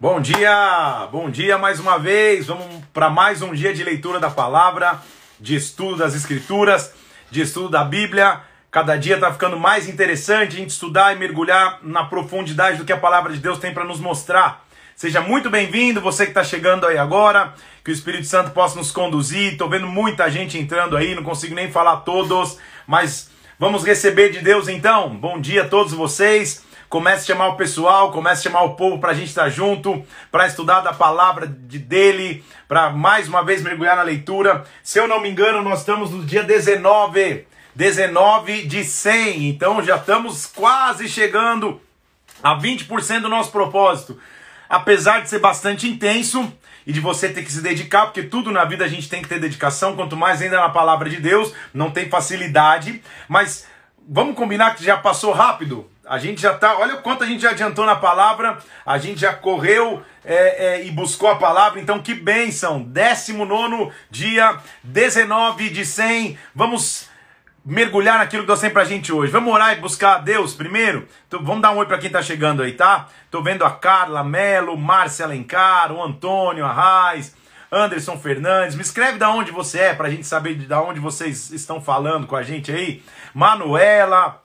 Bom dia, bom dia mais uma vez. Vamos para mais um dia de leitura da palavra, de estudo das escrituras, de estudo da Bíblia. Cada dia está ficando mais interessante a gente estudar e mergulhar na profundidade do que a palavra de Deus tem para nos mostrar. Seja muito bem-vindo, você que está chegando aí agora, que o Espírito Santo possa nos conduzir. Estou vendo muita gente entrando aí, não consigo nem falar todos, mas vamos receber de Deus então. Bom dia a todos vocês. Comece a chamar o pessoal, comece a chamar o povo para a gente estar junto, para estudar da palavra de dele, para mais uma vez mergulhar na leitura. Se eu não me engano, nós estamos no dia 19, 19 de 100, então já estamos quase chegando a 20% do nosso propósito. Apesar de ser bastante intenso e de você ter que se dedicar, porque tudo na vida a gente tem que ter dedicação, quanto mais ainda na palavra de Deus, não tem facilidade, mas vamos combinar que já passou rápido? A gente já tá, olha o quanto a gente já adiantou na palavra, a gente já correu é, é, e buscou a palavra, então que bênção! 19 dia, 19 de 100, vamos mergulhar naquilo que Deus tem pra gente hoje. Vamos orar e buscar a Deus primeiro? Então, vamos dar um oi para quem tá chegando aí, tá? Tô vendo a Carla, Melo, Márcia Alencar, o Antônio, a Raiz, Anderson Fernandes. Me escreve da onde você é, pra gente saber de onde vocês estão falando com a gente aí. Manuela,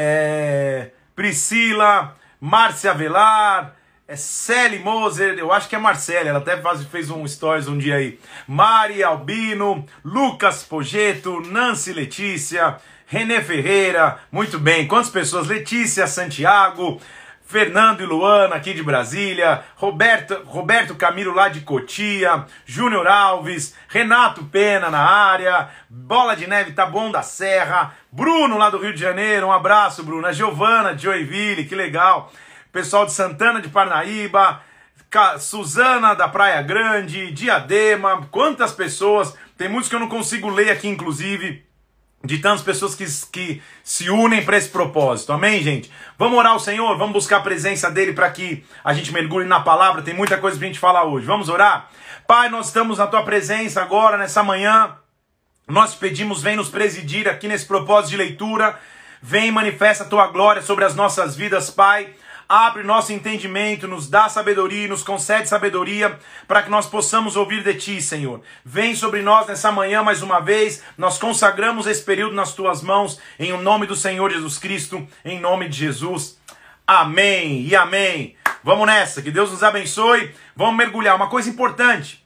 é, Priscila, Márcia Velar, é Celi Moser, eu acho que é Marcela, ela até fez um stories um dia aí. Mari Albino, Lucas Pogeto, Nancy Letícia, Renê Ferreira, muito bem. Quantas pessoas? Letícia Santiago, Fernando e Luana aqui de Brasília, Roberto, Roberto Camilo lá de Cotia, Júnior Alves, Renato Pena na área, Bola de Neve tá bom da Serra, Bruno lá do Rio de Janeiro, um abraço Bruno, a Giovana de Joinville, que legal, pessoal de Santana de Parnaíba, Suzana da Praia Grande, Diadema, quantas pessoas, tem muitos que eu não consigo ler aqui inclusive, de tantas pessoas que, que se unem para esse propósito. Amém, gente? Vamos orar ao Senhor, vamos buscar a presença dele para que a gente mergulhe na palavra. Tem muita coisa para a gente falar hoje. Vamos orar? Pai, nós estamos na tua presença agora, nessa manhã. Nós pedimos, vem nos presidir aqui nesse propósito de leitura. Vem manifesta a tua glória sobre as nossas vidas, Pai abre nosso entendimento, nos dá sabedoria, nos concede sabedoria para que nós possamos ouvir de Ti, Senhor. Vem sobre nós nessa manhã mais uma vez, nós consagramos esse período nas Tuas mãos, em nome do Senhor Jesus Cristo, em nome de Jesus. Amém e amém. Vamos nessa, que Deus nos abençoe. Vamos mergulhar. Uma coisa importante,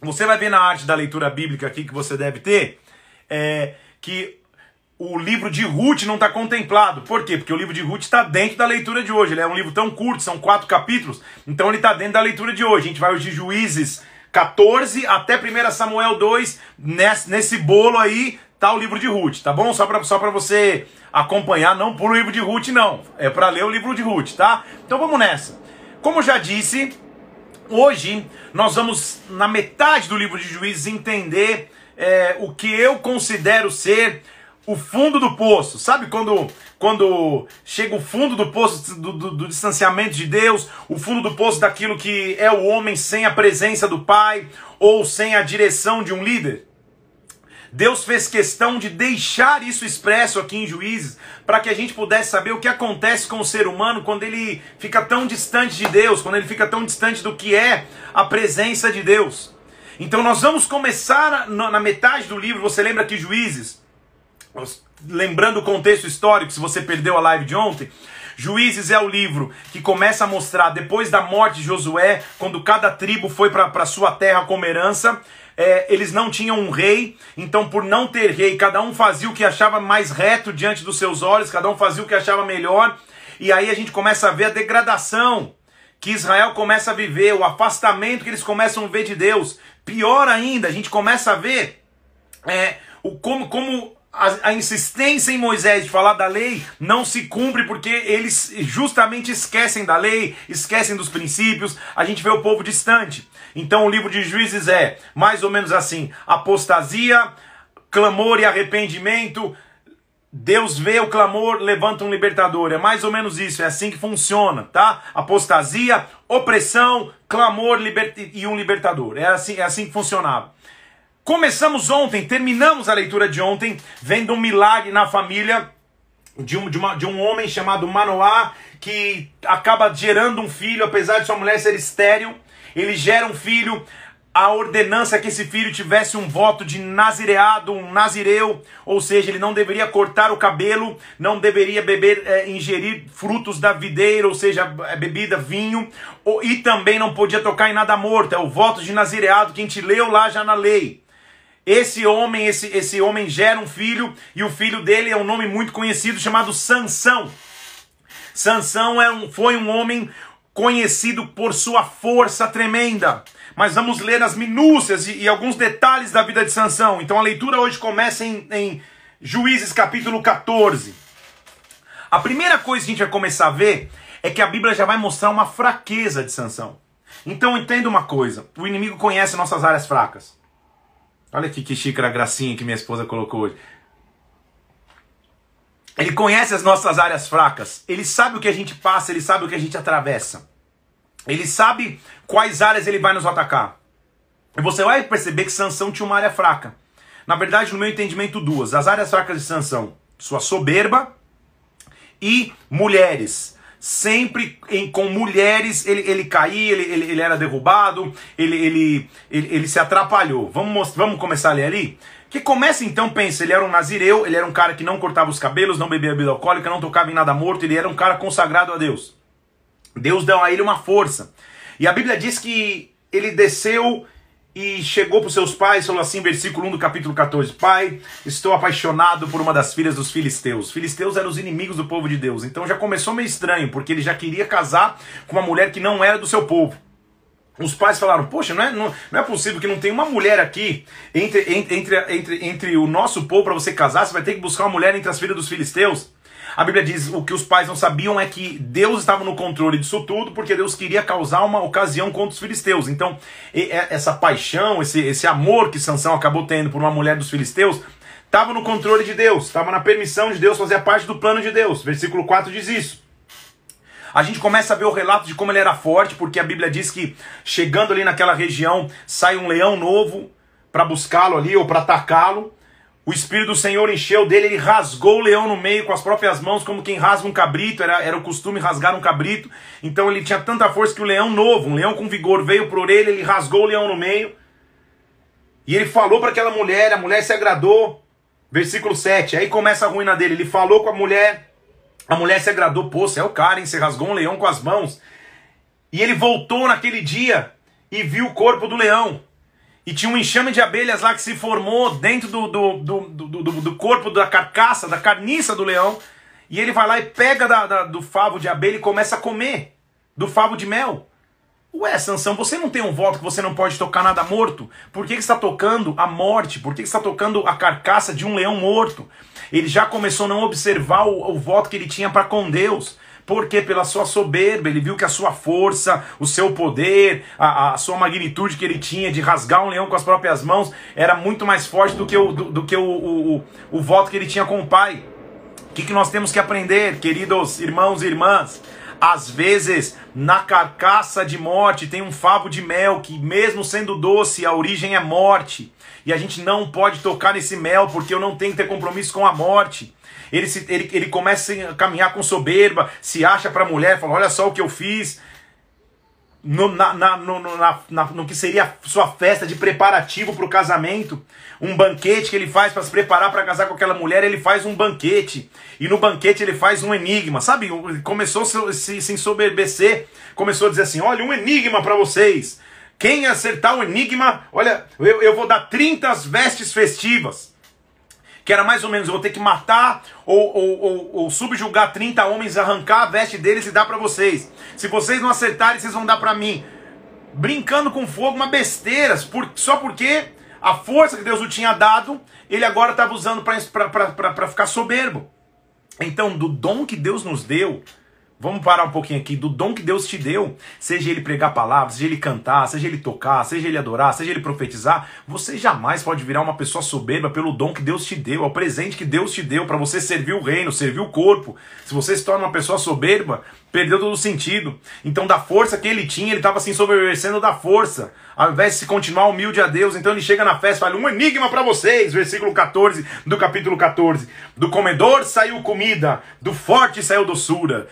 você vai ver na arte da leitura bíblica aqui que você deve ter, é que o livro de Ruth não está contemplado. Por quê? Porque o livro de Ruth está dentro da leitura de hoje. Ele é um livro tão curto, são quatro capítulos, então ele está dentro da leitura de hoje. A gente vai hoje de Juízes 14 até 1 Samuel 2. Nesse, nesse bolo aí tá o livro de Ruth, tá bom? Só para só você acompanhar, não por o livro de Ruth, não. É para ler o livro de Ruth, tá? Então vamos nessa. Como já disse, hoje nós vamos, na metade do livro de Juízes, entender é, o que eu considero ser o fundo do poço. Sabe quando, quando chega o fundo do poço do, do, do, distanciamento de Deus, o fundo do poço daquilo que é o homem sem a presença do Pai ou sem a direção de um líder? Deus fez questão de deixar isso expresso aqui em Juízes, para que a gente pudesse saber o que acontece com o ser humano quando ele fica tão distante de Deus, quando ele fica tão distante do que é a presença de Deus. Então nós vamos começar na, na metade do livro, você lembra que Juízes, lembrando o contexto histórico, se você perdeu a live de ontem, Juízes é o livro que começa a mostrar, depois da morte de Josué, quando cada tribo foi para sua terra como herança, é, eles não tinham um rei, então por não ter rei, cada um fazia o que achava mais reto diante dos seus olhos, cada um fazia o que achava melhor, e aí a gente começa a ver a degradação que Israel começa a viver, o afastamento que eles começam a ver de Deus. Pior ainda, a gente começa a ver é, o, como, como a, a, insistência em Moisés de falar da lei não se cumpre porque eles justamente esquecem da lei, esquecem dos princípios, a gente vê o povo distante. Então o livro de Juízes é mais ou menos assim: apostasia, clamor e arrependimento. Deus vê o clamor, levanta um libertador. É mais ou menos isso, é assim que funciona, tá? Apostasia, opressão, clamor e um libertador. É assim, é assim que funcionava. Começamos ontem, terminamos a leitura de ontem, vendo um milagre na família de um, de uma, de um homem chamado Manoá, que acaba gerando um filho, apesar de sua mulher ser estéril. Ele gera um filho, a ordenança é que esse filho tivesse um voto de nazireado, um nazireu, ou seja, ele não deveria cortar o cabelo, não deveria beber, é, ingerir frutos da videira, ou seja, é, bebida, vinho, ou, e também não podia tocar em nada morto. É o voto de nazireado que a gente leu lá já na lei. Esse homem, esse, esse homem gera um filho, e o filho dele é um nome muito conhecido chamado Sansão. Sansão é um, foi um homem conhecido por sua força tremenda mas vamos ler as minúcias e, e, alguns detalhes da vida de Sansão. Então a leitura hoje começa em, em Juízes capítulo 14. A primeira coisa que a gente vai começar a ver é que a Bíblia já vai mostrar uma fraqueza de Sansão. Então entenda uma coisa: o inimigo conhece nossas áreas fracas. Olha aqui que xícara gracinha que minha esposa colocou hoje. Ele conhece as nossas áreas fracas. Ele sabe o que a gente passa, ele sabe o que a gente atravessa. Ele sabe quais áreas ele vai nos atacar. E você vai perceber que Sansão tinha uma área fraca. Na verdade, no meu entendimento, duas. As áreas fracas de Sansão, sua soberba e mulheres. Sempre em, com mulheres ele, ele caía, ele, ele, ele era derrubado, ele, ele, ele, ele se atrapalhou. Vamos, vamos começar a ler ali? Que começa então, pensa, ele era um nazireu, ele era um cara que não cortava os cabelos, não bebia bebida alcoólica, não tocava em nada morto, ele era um cara consagrado a Deus. Deus deu a ele uma força. E a Bíblia diz que ele desceu e chegou para os seus pais, falou assim, versículo 1 do capítulo 14: Pai, estou apaixonado por uma das filhas dos filisteus. Filisteus eram os inimigos do povo de Deus. Então já começou meio estranho, porque ele já queria casar com uma mulher que não era do seu povo. Os pais falaram: Poxa, não é, não, não é possível que não tenha uma mulher aqui entre, entre, entre, entre, entre o nosso povo para você casar. Você vai ter que buscar uma mulher entre as filhas dos filisteus. A Bíblia diz o que os pais não sabiam é que Deus estava no controle disso tudo, porque Deus queria causar uma ocasião contra os filisteus. Então, essa paixão, esse, esse amor que Sansão acabou tendo por uma mulher dos filisteus, estava no controle de Deus, estava na permissão de Deus, fazia parte do plano de Deus. Versículo 4 diz isso. A gente começa a ver o relato de como ele era forte, porque a Bíblia diz que chegando ali naquela região, sai um leão novo para buscá-lo ali ou para atacá-lo. O Espírito do Senhor encheu dele, ele rasgou o leão no meio com as próprias mãos, como quem rasga um cabrito, era, era o costume rasgar um cabrito. Então ele tinha tanta força que o leão novo, um leão com vigor, veio por ele, ele rasgou o leão no meio. E ele falou para aquela mulher, a mulher se agradou. Versículo 7, aí começa a ruína dele. Ele falou com a mulher, a mulher se agradou, pô, você é o cara, hein? Você rasgou um leão com as mãos. E ele voltou naquele dia e viu o corpo do leão. E tinha um enxame de abelhas lá que se formou dentro do, do, do, do, do, corpo da carcaça, da carniça do leão. E ele vai lá e pega da, da, do favo de abelha e começa a comer do favo de mel. Ué, Sansão, você não tem um voto que você não pode tocar nada morto? Por que, que está tocando a morte? Por que, que está tocando a carcaça de um leão morto? Ele já começou a não observar o, o voto que ele tinha para com Deus porque pela sua soberba, ele viu que a sua força, o seu poder, a, a sua magnitude que ele tinha de rasgar um leão com as próprias mãos era muito mais forte do que o, do, do que o, o, o, o voto que ele tinha com o pai. O que, que nós temos que aprender, queridos irmãos e irmãs? Às vezes, na carcaça de morte tem um favo de mel que, mesmo sendo doce, a origem é morte. E a gente não pode tocar nesse mel porque eu não tenho que ter compromisso com a morte ele, se, ele, ele começa a caminhar com soberba, se acha para a mulher, fala: Olha só o que eu fiz. No, na, na, no, na, na, no que seria sua festa de preparativo para o casamento, um banquete que ele faz para se preparar para casar com aquela mulher, ele faz um banquete, e no banquete ele faz um enigma, sabe? Começou a se, se ensoberbecer, começou a dizer assim: olha, um enigma para vocês. Quem acertar o enigma, olha, eu, eu vou dar 30 vestes festivas que era mais ou menos, eu vou ter que matar ou, ou, ou, ou subjugar 30 homens, arrancar a veste deles e dar para vocês. Se vocês não acertarem, vocês vão dar para mim. Brincando com fogo, uma besteira, por, só porque a força que Deus o tinha dado, ele agora estava usando para ficar soberbo. Então, do dom que Deus nos deu, Vamos parar um pouquinho aqui do dom que Deus te deu, seja ele pregar palavras, seja ele cantar, seja ele tocar, seja ele adorar, seja ele profetizar, você jamais pode virar uma pessoa soberba pelo dom que Deus te deu, é o presente que Deus te deu para você servir o reino, servir o corpo. Se você se torna uma pessoa soberba, perdeu todo o sentido. Então, da força que ele tinha, ele estava se ensoberbecendo da força, ao invés de se continuar humilde a Deus. Então, ele chega na festa e fala: Um enigma para vocês, versículo 14 do capítulo 14: Do comedor saiu comida, do forte saiu doçura,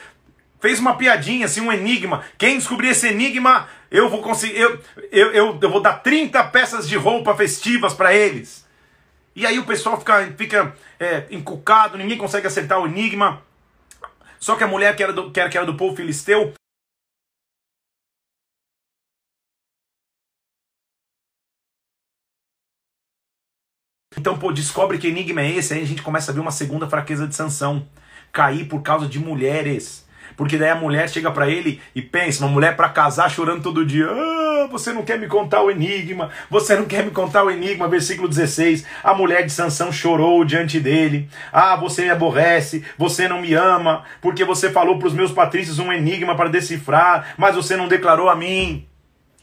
fez uma piadinha, assim, um enigma. Quem descobrir esse enigma, eu vou conseguir. Eu, eu, eu, eu vou dar 30 peças de roupa festivas para eles. E aí o pessoal fica, fica é, encucado, ninguém consegue acertar o enigma. Só que a mulher que era do, que era, que era do povo filisteu Então, pô, descobre que enigma é esse, aí a gente começa a ver uma segunda fraqueza de Sansão. Cair por causa de mulheres. Porque daí a mulher chega para ele e pensa, uma mulher para casar chorando todo dia. Ah, você não quer me contar o enigma, você não quer me contar o enigma, versículo 16. A mulher de Sansão chorou diante dele. Ah, você me aborrece, você não me ama, porque você falou para os meus patrícios um enigma para decifrar, mas você não declarou a mim.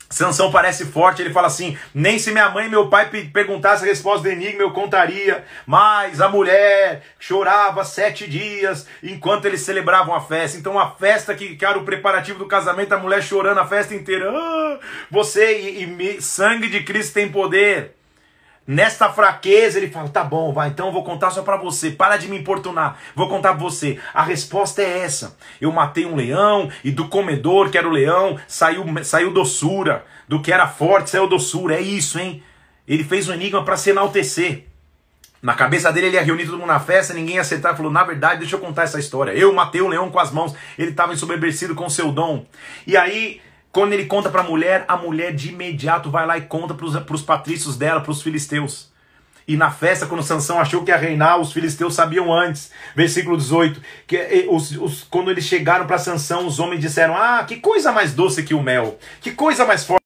Sansão parece forte, ele fala assim: nem se minha mãe e meu pai perguntassem a resposta do enigma, eu contaria. Mas a mulher chorava sete dias enquanto eles celebravam a festa. Então, a festa que, que era o preparativo do casamento, a mulher chorando a festa inteira. Ah, você e, e sangue de Cristo tem poder. Nesta fraqueza, ele fala: tá bom, vai, então eu vou contar só para você. Para de me importunar. Vou contar pra você. A resposta é essa: eu matei um leão e do comedor, que era o leão, saiu, saiu doçura. Do que era forte, saiu doçura. É isso, hein? Ele fez um enigma para se enaltecer. Na cabeça dele, ele ia reunir todo mundo na festa, ninguém ia aceitar. Falou: Na verdade, deixa eu contar essa história. Eu matei o leão com as mãos, ele estava ensoberbecido com seu dom. E aí quando ele conta para a mulher, a mulher de imediato vai lá e conta para os patrícios dela, para os filisteus. E na festa, quando Sansão achou que ia reinar, os filisteus sabiam antes. Versículo 18. Que os, os, quando eles chegaram para Sansão, os homens disseram: Ah, que coisa mais doce que o mel! Que coisa mais forte!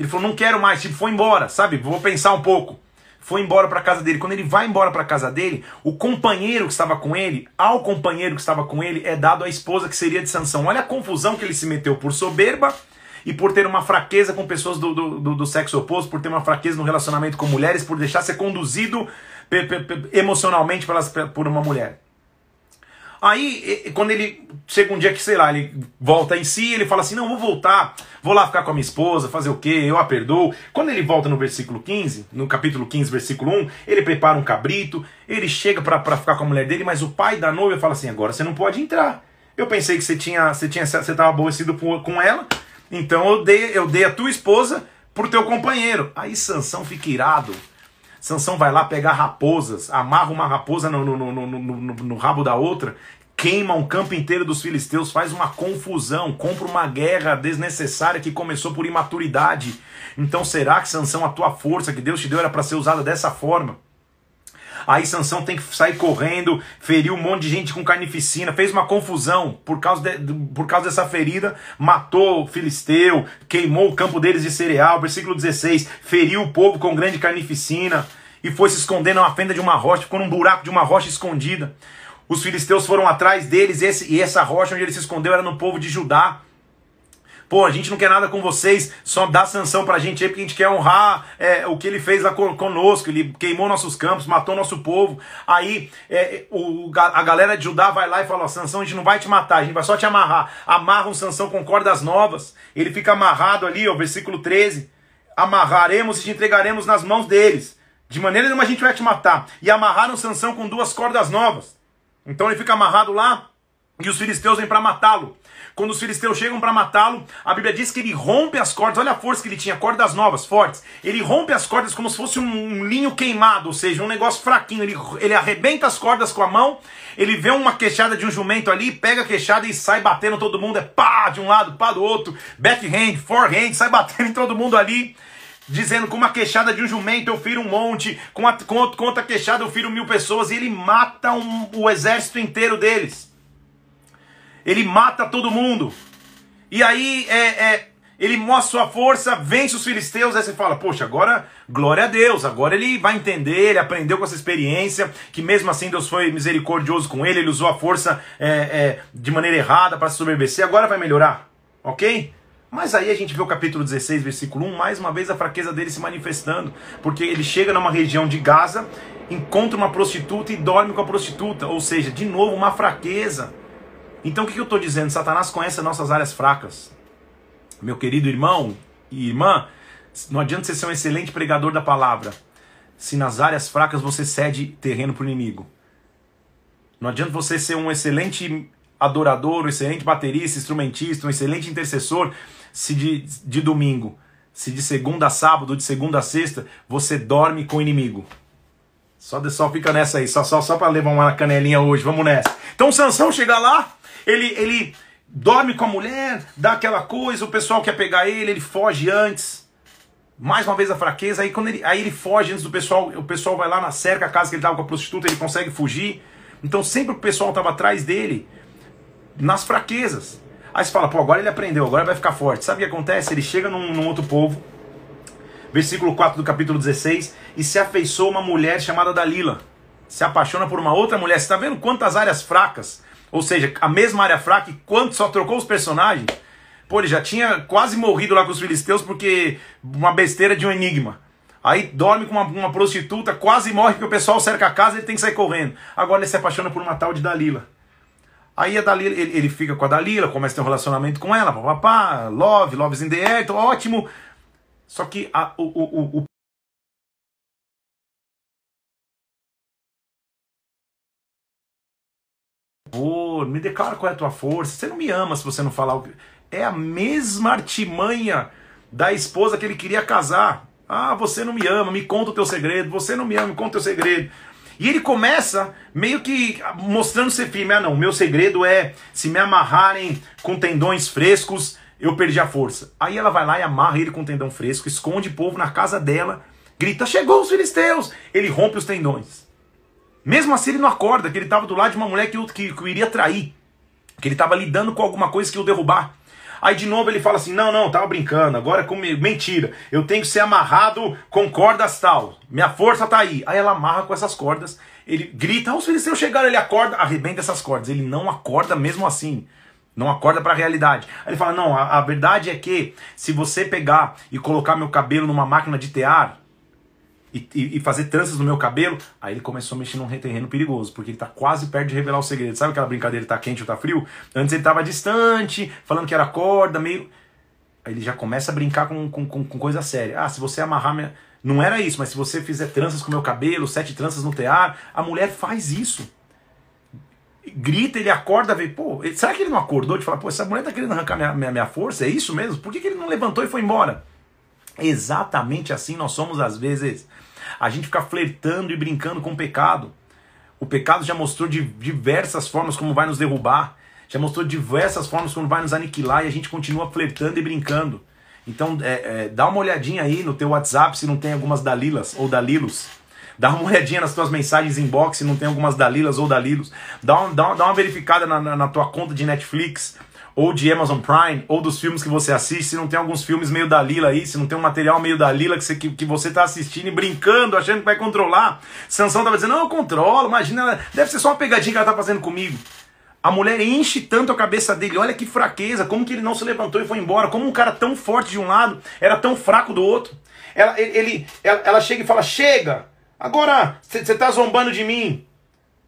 Ele falou, não quero mais, tipo, foi embora, sabe? Vou pensar um pouco. Foi embora para casa dele. Quando ele vai embora para casa dele, o companheiro que estava com ele, ao companheiro que estava com ele, é dado a esposa que seria de Sansão. Olha a confusão que ele se meteu por soberba e por ter uma fraqueza com pessoas do, do, do, sexo oposto, por ter uma fraqueza no relacionamento com mulheres, por deixar ser conduzido emocionalmente pelas, por uma mulher. Aí, quando ele chega um dia que, sei lá, ele volta em si, ele fala assim: Não, vou voltar, vou lá ficar com a minha esposa, fazer o quê? Eu a perdoo. Quando ele volta no versículo 15, no capítulo 15, versículo 1, ele prepara um cabrito, ele chega para ficar com a mulher dele, mas o pai da noiva fala assim: Agora você não pode entrar. Eu pensei que você tinha, você tinha, você estava aborrecido com ela, então eu dei, eu dei a tua esposa pro teu companheiro. Aí Sansão fica irado. Sansão vai lá pegar raposas, amarra uma raposa no, no, no, no, rabo da outra, queima um campo inteiro dos filisteus, faz uma confusão, compra uma guerra desnecessária que começou por imaturidade. Então será que Sansão, a tua força que Deus te deu era para ser usada dessa forma? Aí Sansão tem que sair correndo, feriu um monte de gente com carnificina, fez uma confusão por causa, de, por causa dessa ferida, matou o filisteu, queimou o campo deles de cereal, versículo 16, feriu o povo com grande carnificina e foi se esconder na fenda de uma rocha, ficou num buraco de uma rocha escondida. Os filisteus foram atrás deles esse, e essa rocha onde ele se escondeu era no povo de Judá. Pô, a gente não quer nada com vocês, só dá sanção pra gente aí, porque a gente quer honrar é, o que ele fez lá conosco. Ele queimou nossos campos, matou nosso povo. Aí é, o, a galera de Judá vai lá e fala: ó, Sansão, a gente não vai te matar, a gente vai só te amarrar. Amarra um Sansão com cordas novas. Ele fica amarrado ali, ó, versículo 13. Amarraremos e te entregaremos nas mãos deles. De maneira nenhuma a gente vai te matar. E amarraram Sansão com duas cordas novas. Então ele fica amarrado lá e os filisteus vêm para matá-lo. Quando os filisteus chegam para matá-lo, a Bíblia diz que ele rompe as cordas. Olha a força que ele tinha, cordas novas, fortes. Ele rompe as cordas como se fosse um, linho queimado, ou seja, um negócio fraquinho. Ele, ele arrebenta as cordas com a mão, ele vê uma queixada de um jumento ali, pega a queixada e sai batendo todo mundo. É pá, de um lado, pá do outro. Backhand, forehand, sai batendo em todo mundo ali dizendo com uma queixada de um jumento eu firo um monte, com, a, com, com outra queixada eu firo mil pessoas, e ele mata um, o exército inteiro deles. Ele mata todo mundo. E aí é, é, ele mostra sua força, vence os filisteus, aí você fala, poxa, agora glória a Deus, agora ele vai entender, ele aprendeu com essa experiência, que mesmo assim Deus foi misericordioso com ele, ele usou a força é, é, de maneira errada para se sobreviver, agora vai melhorar, ok? Mas aí a gente vê o capítulo 16, versículo 1, mais uma vez a fraqueza dele se manifestando, porque ele chega numa região de Gaza encontra uma prostituta e dorme com a prostituta. Ou seja, de novo, uma fraqueza. Então o que eu estou dizendo? Satanás conhece as nossas áreas fracas. Meu querido irmão e irmã, não adianta você ser um excelente pregador da palavra se nas áreas fracas você cede terreno para o inimigo. Não adianta você ser um excelente adorador, um excelente baterista, instrumentista, um excelente intercessor se de, de domingo, se de segunda a sábado, de segunda a sexta, você dorme com o inimigo. Só, só fica nessa aí, só, só, só para levar uma canelinha hoje, vamos nessa. Então Sansão chega lá, ele, ele dorme com a mulher, dá aquela coisa, o pessoal quer pegar ele, ele foge antes. Mais uma vez a fraqueza, aí quando ele, aí ele foge antes do pessoal, o pessoal vai lá na cerca, a casa que ele estava com a prostituta, ele consegue fugir. Então sempre o pessoal estava atrás dele nas fraquezas. Aí você fala, pô, agora ele aprendeu, agora vai ficar forte. Sabe o que acontece? Ele chega num, num outro povo, versículo 4 do capítulo 16, e se afeiçoou uma mulher chamada Dalila. Se apaixona por uma outra mulher. Você está vendo quantas áreas fracas? Ou seja, a mesma área fraca quanto só trocou os personagens? Pô, ele já tinha quase morrido lá com os filisteus porque uma besteira de um enigma. Aí dorme com uma, uma prostituta, quase morre porque o pessoal cerca a casa e ele tem que sair correndo. Agora ele se apaixona por uma tal de Dalila. Aí a Dalila, ele, ele fica com a Dalila, começa a ter um relacionamento com ela, papapá, love, love's in the air, então, ótimo. Só que a, o, o, o me declara qual é a tua força. Você não me ama se você não falar o que. É a mesma artimanha da esposa que ele queria casar. Ah, você não me ama, me conta o teu segredo. Você não me ama, me conta o teu segredo. E ele começa meio que mostrando ser firme. Ah, não, meu segredo é se me amarrarem com tendões frescos, eu perdi a força. Aí ela vai lá e amarra ele com tendão fresco, esconde o povo na casa dela, grita: Chegou os filisteus! Ele rompe os tendões. Mesmo assim, ele não acorda, que ele estava do lado de uma mulher que, que, que o iria trair, que ele estava lidando com alguma coisa que o derrubar. Aí de novo ele fala assim: não, não, tava brincando, agora é comigo. Mentira, eu tenho que ser amarrado com cordas tal. Minha força tá aí. Aí ela amarra com essas cordas, ele grita: os filisteus chegaram, ele acorda, arrebenta essas cordas. Ele não acorda mesmo assim. Não acorda para a realidade. Aí ele fala: não, a, a verdade é que se você pegar e colocar meu cabelo numa máquina de tear, e, e, fazer tranças no meu cabelo. Aí ele começou a mexer num terreno perigoso, porque ele tá quase perto de revelar o segredo. Sabe aquela brincadeira, tá quente ou tá frio? Antes ele tava distante, falando que era corda, meio. Aí ele já começa a brincar com, com, com, com coisa séria. Ah, se você amarrar minha. Não era isso, mas se você fizer tranças com meu cabelo, sete tranças no tear, a mulher faz isso. Grita, ele acorda, vê, pô, será que ele não acordou de falar, pô, essa mulher tá querendo arrancar minha, minha, minha força? É isso mesmo? Por que, que ele não levantou e foi embora? Exatamente assim nós somos às vezes. A gente fica flertando e brincando com o pecado. O pecado já mostrou de diversas formas como vai nos derrubar, já mostrou diversas formas como vai nos aniquilar e a gente continua flertando e brincando. Então, é, é, dá uma olhadinha aí no teu WhatsApp se não tem algumas Dalilas ou Dalilos. Dá uma olhadinha nas tuas mensagens inbox se não tem algumas Dalilas ou Dalilos. Dá, um, dá, uma, dá uma verificada na, na, na tua conta de Netflix ou de Amazon Prime, ou dos filmes que você assiste, se não tem alguns filmes meio da Lila aí, se não tem um material meio da Lila que você, que, que você tá assistindo e brincando, achando que vai controlar. Sansão tava dizendo, não, eu controlo, imagina, deve ser só uma pegadinha que ela tá fazendo comigo. A mulher enche tanto a cabeça dele, olha que fraqueza, como que ele não se levantou e foi embora, como um cara tão forte de um lado era tão fraco do outro. Ela, ele, ela, ela chega e fala, chega, agora você tá zombando de mim.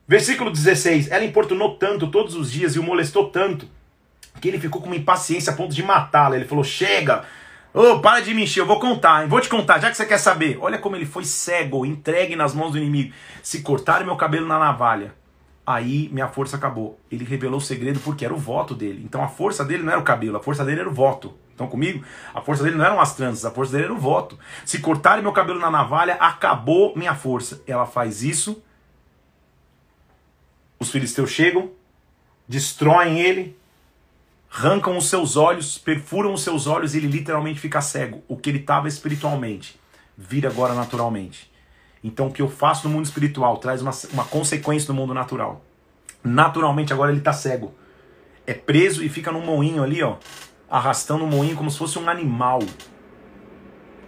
Versículo 16, ela importunou tanto todos os dias e o molestou tanto que ele ficou com uma impaciência a ponto de matá-la. Ele falou: Chega, oh, para de me encher, eu vou contar, hein? vou te contar, já que você quer saber. Olha como ele foi cego, entregue nas mãos do inimigo. Se cortar meu cabelo na navalha, aí minha força acabou. Ele revelou o segredo porque era o voto dele. Então a força dele não era o cabelo, a força dele era o voto. Estão comigo? A força dele não eram as tranças, a força dele era o voto. Se cortarem meu cabelo na navalha, acabou minha força. Ela faz isso. Os filisteus chegam, destroem ele, arrancam os seus olhos, perfuram os seus olhos e ele literalmente fica cego. O que ele estava espiritualmente vira agora naturalmente. Então o que eu faço no mundo espiritual traz uma, uma consequência no mundo natural. Naturalmente agora ele está cego. É preso e fica num moinho ali, ó, arrastando um moinho como se fosse um animal.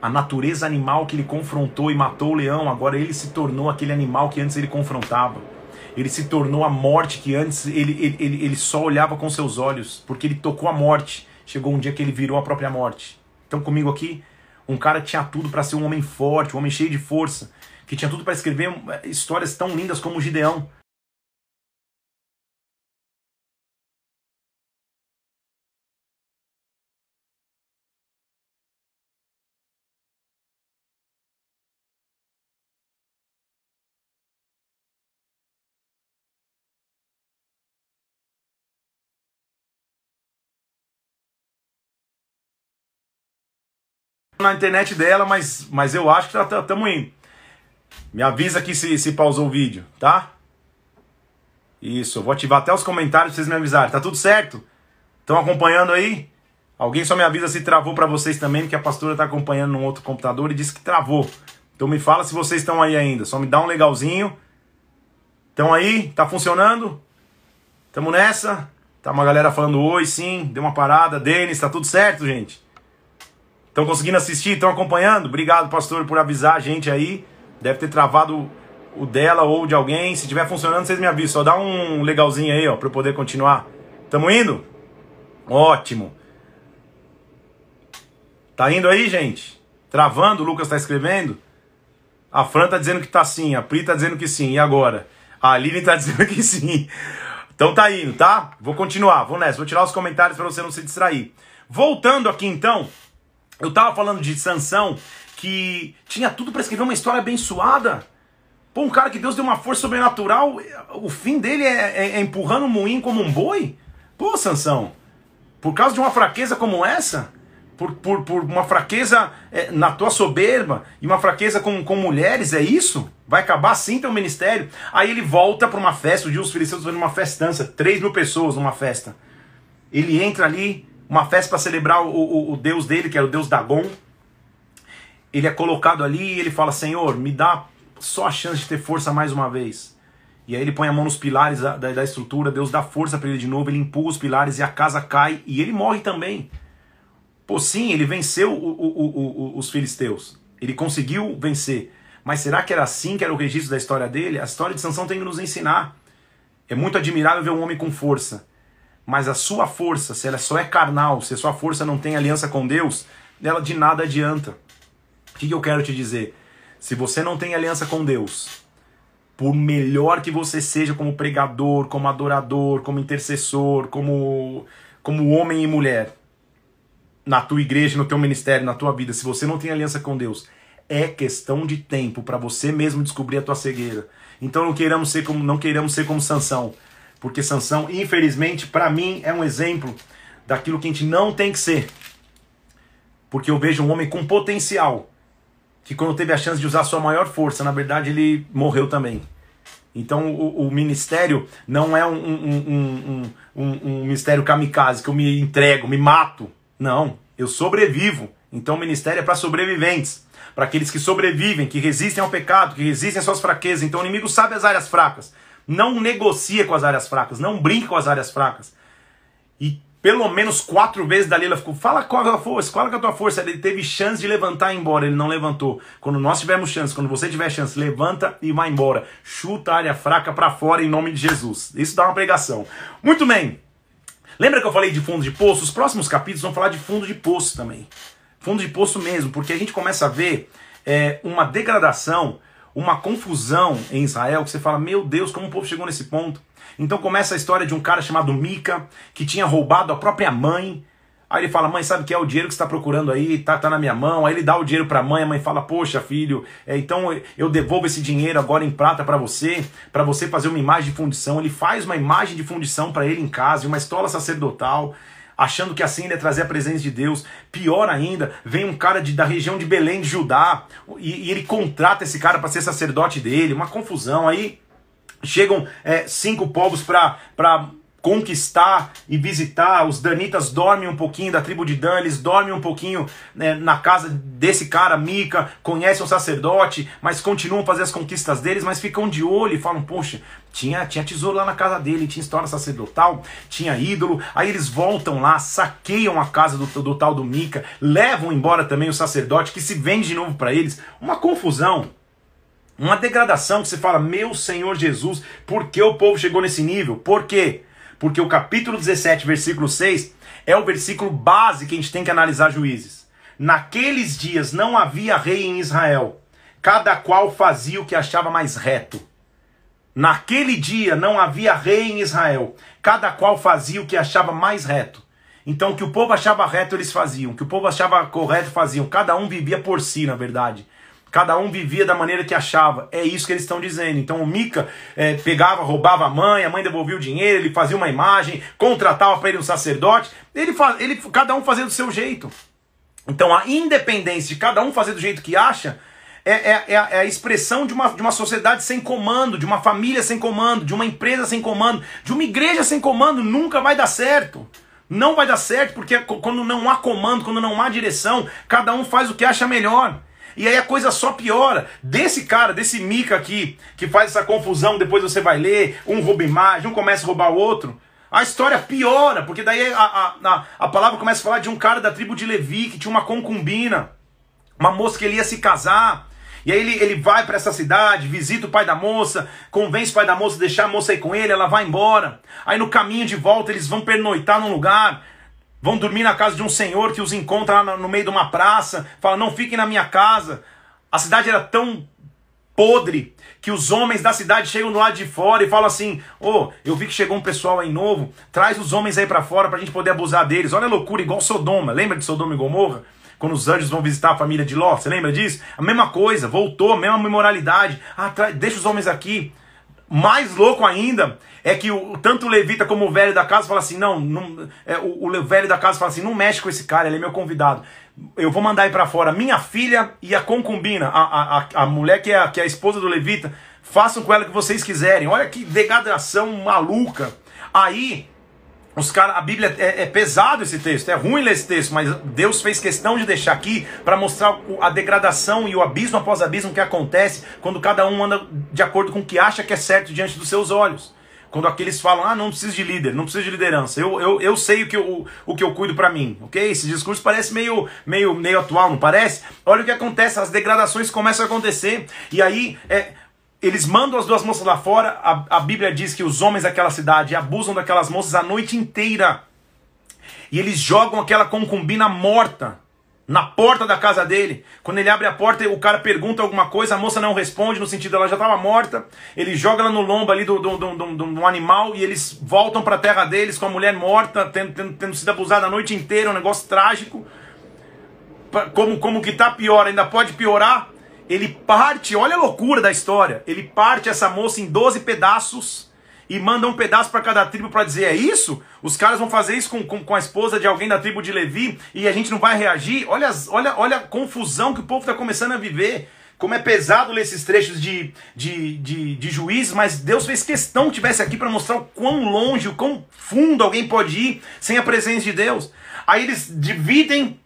A natureza animal que ele confrontou e matou o leão, agora ele se tornou aquele animal que antes ele confrontava. Ele se tornou a morte que antes ele, ele, ele, ele só olhava com seus olhos, porque ele tocou a morte. Chegou um dia que ele virou a própria morte. Então, comigo aqui, um cara que tinha tudo para ser um homem forte, um homem cheio de força. que tinha tudo para escrever é, histórias tão lindas como o Gideão. Na internet dela, mas, mas eu acho que estamos tá, tá, indo. Me avisa aqui se, se pausou o vídeo, tá? Isso, eu vou ativar até os comentários pra vocês me avisarem. Tá tudo certo? Estão acompanhando aí? Alguém só me avisa se travou para vocês também, porque a pastora tá acompanhando num outro computador e disse que travou. Então me fala se vocês estão aí ainda. Só me dá um legalzinho. Estão aí? Tá funcionando? Tamo nessa? Tá uma galera falando oi, sim. Deu uma parada. Denis, tá tudo certo, gente? Estão conseguindo assistir? Estão acompanhando? Obrigado, pastor, por avisar a gente aí. Deve ter travado o dela ou de alguém. Se estiver funcionando, vocês me avisam. Só dá um legalzinho aí, ó, para eu poder continuar. Tamo indo? Ótimo. Tá indo aí, gente? Travando, o Lucas tá escrevendo? A Fran tá dizendo que tá sim, a Pri tá dizendo que sim. E agora? A Aline tá dizendo que sim. Então tá indo, tá? Vou continuar, vou nessa. Vou tirar os comentários para você não se distrair. Voltando aqui então, eu tava falando de Sansão que tinha tudo para escrever uma história abençoada. Pô, um cara que Deus deu uma força sobrenatural, o fim dele é, é, é empurrando um moinho como um boi? Pô, Sansão, por causa de uma fraqueza como essa, por, por, por uma fraqueza é, na tua soberba e uma fraqueza com, com mulheres, é isso? Vai acabar assim teu ministério? Aí ele volta para uma festa, o dia os filisteus fazendo uma festança, 3 mil pessoas numa festa. Ele entra ali, uma festa para celebrar o, o, o, deus dele, que era o deus Dagon. Ele é colocado ali e ele fala: Senhor, me dá só a chance de ter força mais uma vez. E aí ele põe a mão nos pilares da, da, estrutura, Deus dá força para ele de novo, ele empurra os pilares e a casa cai e ele morre também. Pô, sim, ele venceu o, os filisteus. Ele conseguiu vencer. Mas será que era assim que era o registro da história dele? A história de Sansão tem que nos ensinar. É muito admirável ver um homem com força mas a sua força, se ela só é carnal, se a sua força não tem aliança com Deus, ela de nada adianta. O que, eu quero te dizer? Se você não tem aliança com Deus, por melhor que você seja como pregador, como adorador, como intercessor, como, como homem e mulher, na tua igreja, no teu ministério, na tua vida, se você não tem aliança com Deus, é questão de tempo para você mesmo descobrir a tua cegueira. Então não queiramos ser como não queiramos ser como Sansão porque Sansão, infelizmente, para mim é um exemplo daquilo que a gente não tem que ser. Porque eu vejo um homem com potencial, que quando teve a chance de usar sua maior força, na verdade ele morreu também. Então o, o ministério não é um, um, um, um, ministério kamikaze, que eu me entrego, me mato. Não, eu sobrevivo. Então o ministério é para sobreviventes, para aqueles que sobrevivem, que resistem ao pecado, que resistem às suas fraquezas. Então o inimigo sabe as áreas fracas. Não negocia com as áreas fracas, não brinque com as áreas fracas. E pelo menos quatro vezes dali ela ficou, fala qual é a força, qual é a tua força. Ele teve chance de levantar e ir embora, ele não levantou. Quando nós tivermos chance, quando você tiver chance, levanta e vai embora. Chuta a área fraca para fora em nome de Jesus. Isso dá uma pregação. Muito bem. Lembra que eu falei de fundo de poço? Os próximos capítulos vão falar de fundo de poço também. Fundo de poço mesmo, porque a gente começa a ver é, uma degradação uma confusão em Israel que você fala, meu Deus, como o povo chegou nesse ponto. Então começa a história de um cara chamado Mica, que tinha roubado a própria mãe. Aí ele fala, mãe, sabe que é o dinheiro que está procurando aí, tá, tá na minha mão. Aí ele dá o dinheiro para a mãe, a mãe fala, poxa filho, é, então eu devolvo esse dinheiro agora em prata para você, para você fazer uma imagem de fundição. Ele faz uma imagem de fundição para ele em casa, uma estola sacerdotal achando que assim ele ia trazer a presença de Deus. Pior ainda, vem um cara de, da região de Belém de Judá e, e ele contrata esse cara para ser sacerdote dele, uma confusão. Aí chegam é, cinco povos para conquistar e visitar. Os danitas dormem um pouquinho da tribo de Dan, eles dormem um pouquinho né, na casa desse cara, Mica, conhecem o sacerdote, mas continuam a fazer as conquistas deles, mas ficam de olho e falam: Poxa, tinha, tinha tesouro lá na casa dele, tinha história sacerdotal, tinha ídolo. Aí eles voltam lá, saqueiam a casa do, do tal do Mica, levam embora também o sacerdote que se vende de novo para eles. Uma confusão. Uma degradação que você fala, meu Senhor Jesus, por que o povo chegou nesse nível? Por quê? Porque o capítulo 17, versículo 6, é o versículo base que a gente tem que analisar juízes. Naqueles dias não havia rei em Israel. cada qual fazia o que achava mais reto. Naquele dia não havia rei em Israel, cada qual fazia o que achava mais reto. Então, o que o povo achava reto, eles faziam. O que o povo achava correto, faziam. Cada um vivia por si, na verdade. Cada um vivia da maneira que achava. É isso que eles estão dizendo. Então o Mica é, pegava, roubava a mãe, a mãe devolvia o dinheiro, ele fazia uma imagem, contratava para ele um sacerdote. Ele, ele, cada um fazia do seu jeito. Então a independência de cada um fazer do jeito que acha é, é, é, a expressão de uma, de uma sociedade sem comando, de uma família sem comando, de uma empresa sem comando, de uma igreja sem comando. Nunca vai dar certo. Não vai dar certo porque quando não há comando, quando não há direção, cada um faz o que acha melhor. E aí a coisa só piora. Desse cara, desse Mica aqui, que faz essa confusão, depois você vai ler, um rouba imagem, um começa a roubar o outro. A história piora, porque daí a, a, a, a palavra começa a falar de um cara da tribo de Levi que tinha uma concubina, uma moça que ele ia se casar. E aí ele, ele vai para essa cidade, visita o pai da moça, convence o pai da moça a deixar a moça ir com ele, ela vai embora. Aí no caminho de volta eles vão pernoitar num lugar vão dormir na casa de um senhor que os encontra no meio de uma praça, fala: não fiquem na minha casa. A cidade era tão podre que os homens da cidade chegam do lado de fora e falam assim: Ô, oh, eu vi que chegou um pessoal aí novo, traz os homens aí para fora pra gente poder abusar deles. Olha a loucura, igual Sodoma. Lembra de Sodoma e Gomorra? Quando os anjos vão visitar a família de Ló, você lembra disso? A mesma coisa, voltou, mesma imoralidade. Ah, deixa os homens aqui. Mais louco ainda é que o, tanto o levita como o velho da casa fala assim: não, não é, o, o, velho da casa fala assim: não mexe com esse cara, ele é meu convidado. Eu vou mandar aí para fora minha filha e a concubina, a, a, a mulher que é, a, que é a esposa do levita, façam com ela o que vocês quiserem. Olha que degradação maluca. Aí os cara, a Bíblia é, é, pesado esse texto, é ruim ler esse texto, mas Deus fez questão de deixar aqui para mostrar a degradação e o abismo após abismo que acontece quando cada um anda de acordo com o que acha que é certo diante dos seus olhos. Quando aqueles falam, ah, não preciso de líder, não preciso de liderança, eu, eu, eu sei o que eu, o que eu cuido para mim, ok? Esse discurso parece meio, meio, meio atual, não parece? Olha o que acontece, as degradações começam a acontecer, e aí é, eles mandam as duas moças lá fora, a, a Bíblia diz que os homens daquela cidade abusam daquelas moças a noite inteira, e eles jogam aquela concubina morta na porta da casa dele. Quando ele abre a porta, o cara pergunta alguma coisa, a moça não responde, no sentido ela já estava morta. Ele joga ela no lombo ali do, do, do, do, do animal e eles voltam para a terra deles com a mulher morta, tendo, tendo, tendo sido abusada a noite inteira, um negócio trágico. Como, como que tá pior, ainda pode piorar. Ele parte, olha a loucura da história. Ele parte essa moça em 12 pedaços e manda um pedaço para cada tribo para dizer: é isso? Os caras vão fazer isso com, com, com, a esposa de alguém da tribo de Levi e a gente não vai reagir? Olha, olha, olha a confusão que o povo está começando a viver. Como é pesado ler esses trechos de, de, de, de juízes, mas Deus fez questão que tivesse aqui para mostrar o quão longe, o quão fundo alguém pode ir sem a presença de Deus. Aí eles dividem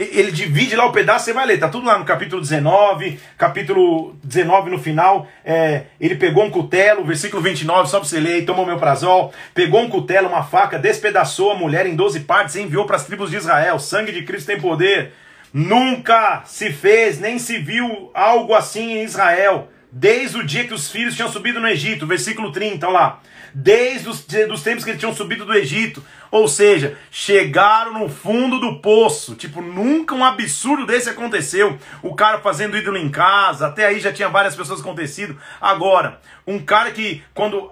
ele divide lá o pedaço, você vai ler, tá tudo lá no capítulo 19, capítulo 19 no final, é, ele pegou um cutelo, versículo 29, só pra você ler, tomou meu prazol, pegou um cutelo, uma faca, despedaçou a mulher em 12 partes e enviou para as tribos de Israel, sangue de Cristo tem poder, nunca se fez, nem se viu algo assim em Israel, desde o dia que os filhos tinham subido no Egito, versículo 30, olha lá, desde os tempos que eles tinham subido do Egito. Ou seja, chegaram no fundo do poço. Tipo, nunca um absurdo desse aconteceu. O cara fazendo ídolo em casa, até aí já tinha várias pessoas acontecido. Agora, um cara que, quando,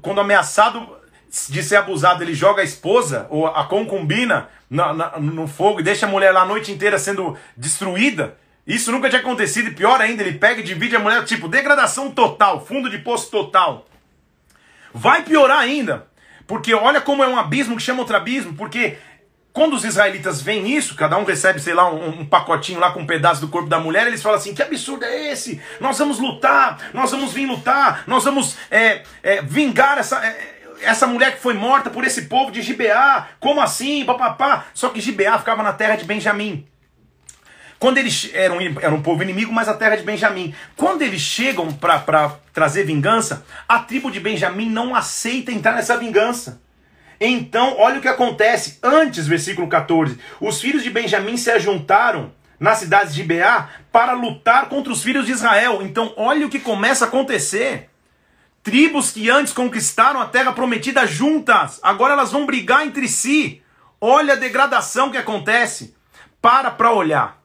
quando ameaçado de ser abusado, ele joga a esposa ou a concubina na, na, no fogo e deixa a mulher lá a noite inteira sendo destruída. Isso nunca tinha acontecido e pior ainda, ele pega e divide a mulher, tipo, degradação total, fundo de poço total. Vai piorar ainda, porque olha como é um abismo que chama outro abismo, porque quando os israelitas veem isso, cada um recebe, sei lá, um, um, pacotinho lá com um pedaço do corpo da mulher, eles falam assim: que absurdo é esse? Nós vamos lutar, nós vamos vir lutar, nós vamos é, é, vingar essa. É, essa mulher que foi morta por esse povo de Gibeá, como assim, papapá? Só que Gibeá ficava na terra de Benjamim. Quando eles eram, eram um povo inimigo, mas a terra de Benjamim. Quando eles chegam para trazer vingança, a tribo de Benjamim não aceita entrar nessa vingança. Então, olha o que acontece. Antes, versículo 14: os filhos de Benjamim se ajuntaram nas cidades de Beá para lutar contra os filhos de Israel. Então, olha o que começa a acontecer. Tribos que antes conquistaram a terra prometida juntas, agora elas vão brigar entre si. Olha a degradação que acontece. Para para olhar.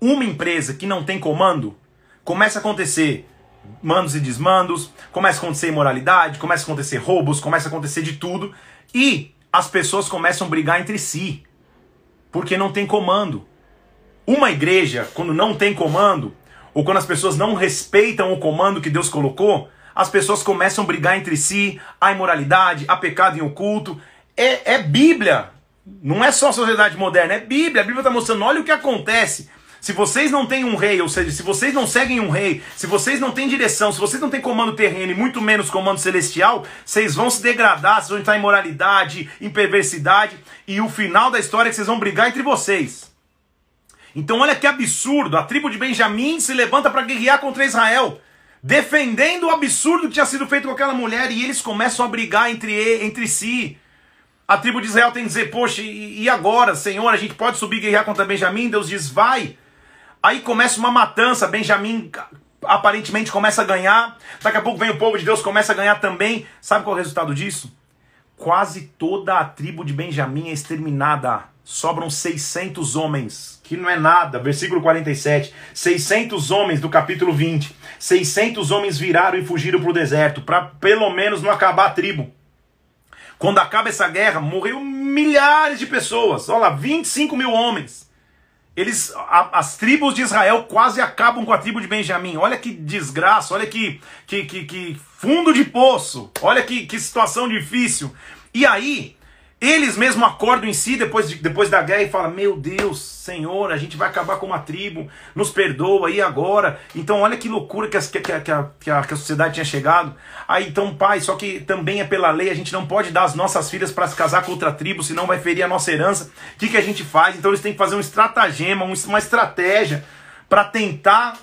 Uma empresa que não tem comando, começa a acontecer mandos e desmandos, começa a acontecer imoralidade, começa a acontecer roubos, começa a acontecer de tudo e as pessoas começam a brigar entre si porque não tem comando. Uma igreja, quando não tem comando, ou quando as pessoas não respeitam o comando que Deus colocou, as pessoas começam a brigar entre si, a imoralidade, a pecado em oculto. É, é Bíblia. Não é só sociedade moderna, é Bíblia. A Bíblia está mostrando, olha o que acontece. Se vocês não têm um rei, ou seja, se vocês não seguem um rei, se vocês não têm direção, se vocês não têm comando terreno e muito menos comando celestial, vocês vão se degradar, vocês vão entrar em moralidade, em perversidade, e o final da história é que vocês vão brigar entre vocês. Então olha que absurdo, a tribo de Benjamim se levanta para guerrear contra Israel, defendendo o absurdo que tinha sido feito com aquela mulher, e eles começam a brigar entre, entre si. A tribo de Israel tem que dizer, poxa, e, agora, Senhor, a gente pode subir e guerrear contra Benjamim? Deus diz, vai. Aí começa uma matança, Benjamim aparentemente começa a ganhar, daqui a pouco vem o povo de Deus, começa a ganhar também. Sabe qual é o resultado disso? Quase toda a tribo de Benjamim é exterminada. Sobram 600 homens, que não é nada. Versículo 47. 600 homens do capítulo 20. 600 homens viraram e fugiram para o deserto, para pelo menos não acabar a tribo. Quando acaba essa guerra, morreu milhares de pessoas. Olha lá, 25 mil homens. Eles, a, as tribos de Israel quase acabam com a tribo de Benjamim. Olha que desgraça, olha que, que, que, que fundo de poço, olha que, que situação difícil. E aí, eles mesmo acordam em si depois, de, depois da guerra e falam: Meu Deus, Senhor, a gente vai acabar com uma tribo, nos perdoa aí agora. Então, olha que loucura que a, que, a, que, a, que a sociedade tinha chegado. Aí, então, pai, só que também é pela lei, a gente não pode dar as nossas filhas para se casar com outra tribo, senão vai ferir a nossa herança. O que, que a gente faz? Então, eles têm que fazer um estratagema, uma estratégia para tentar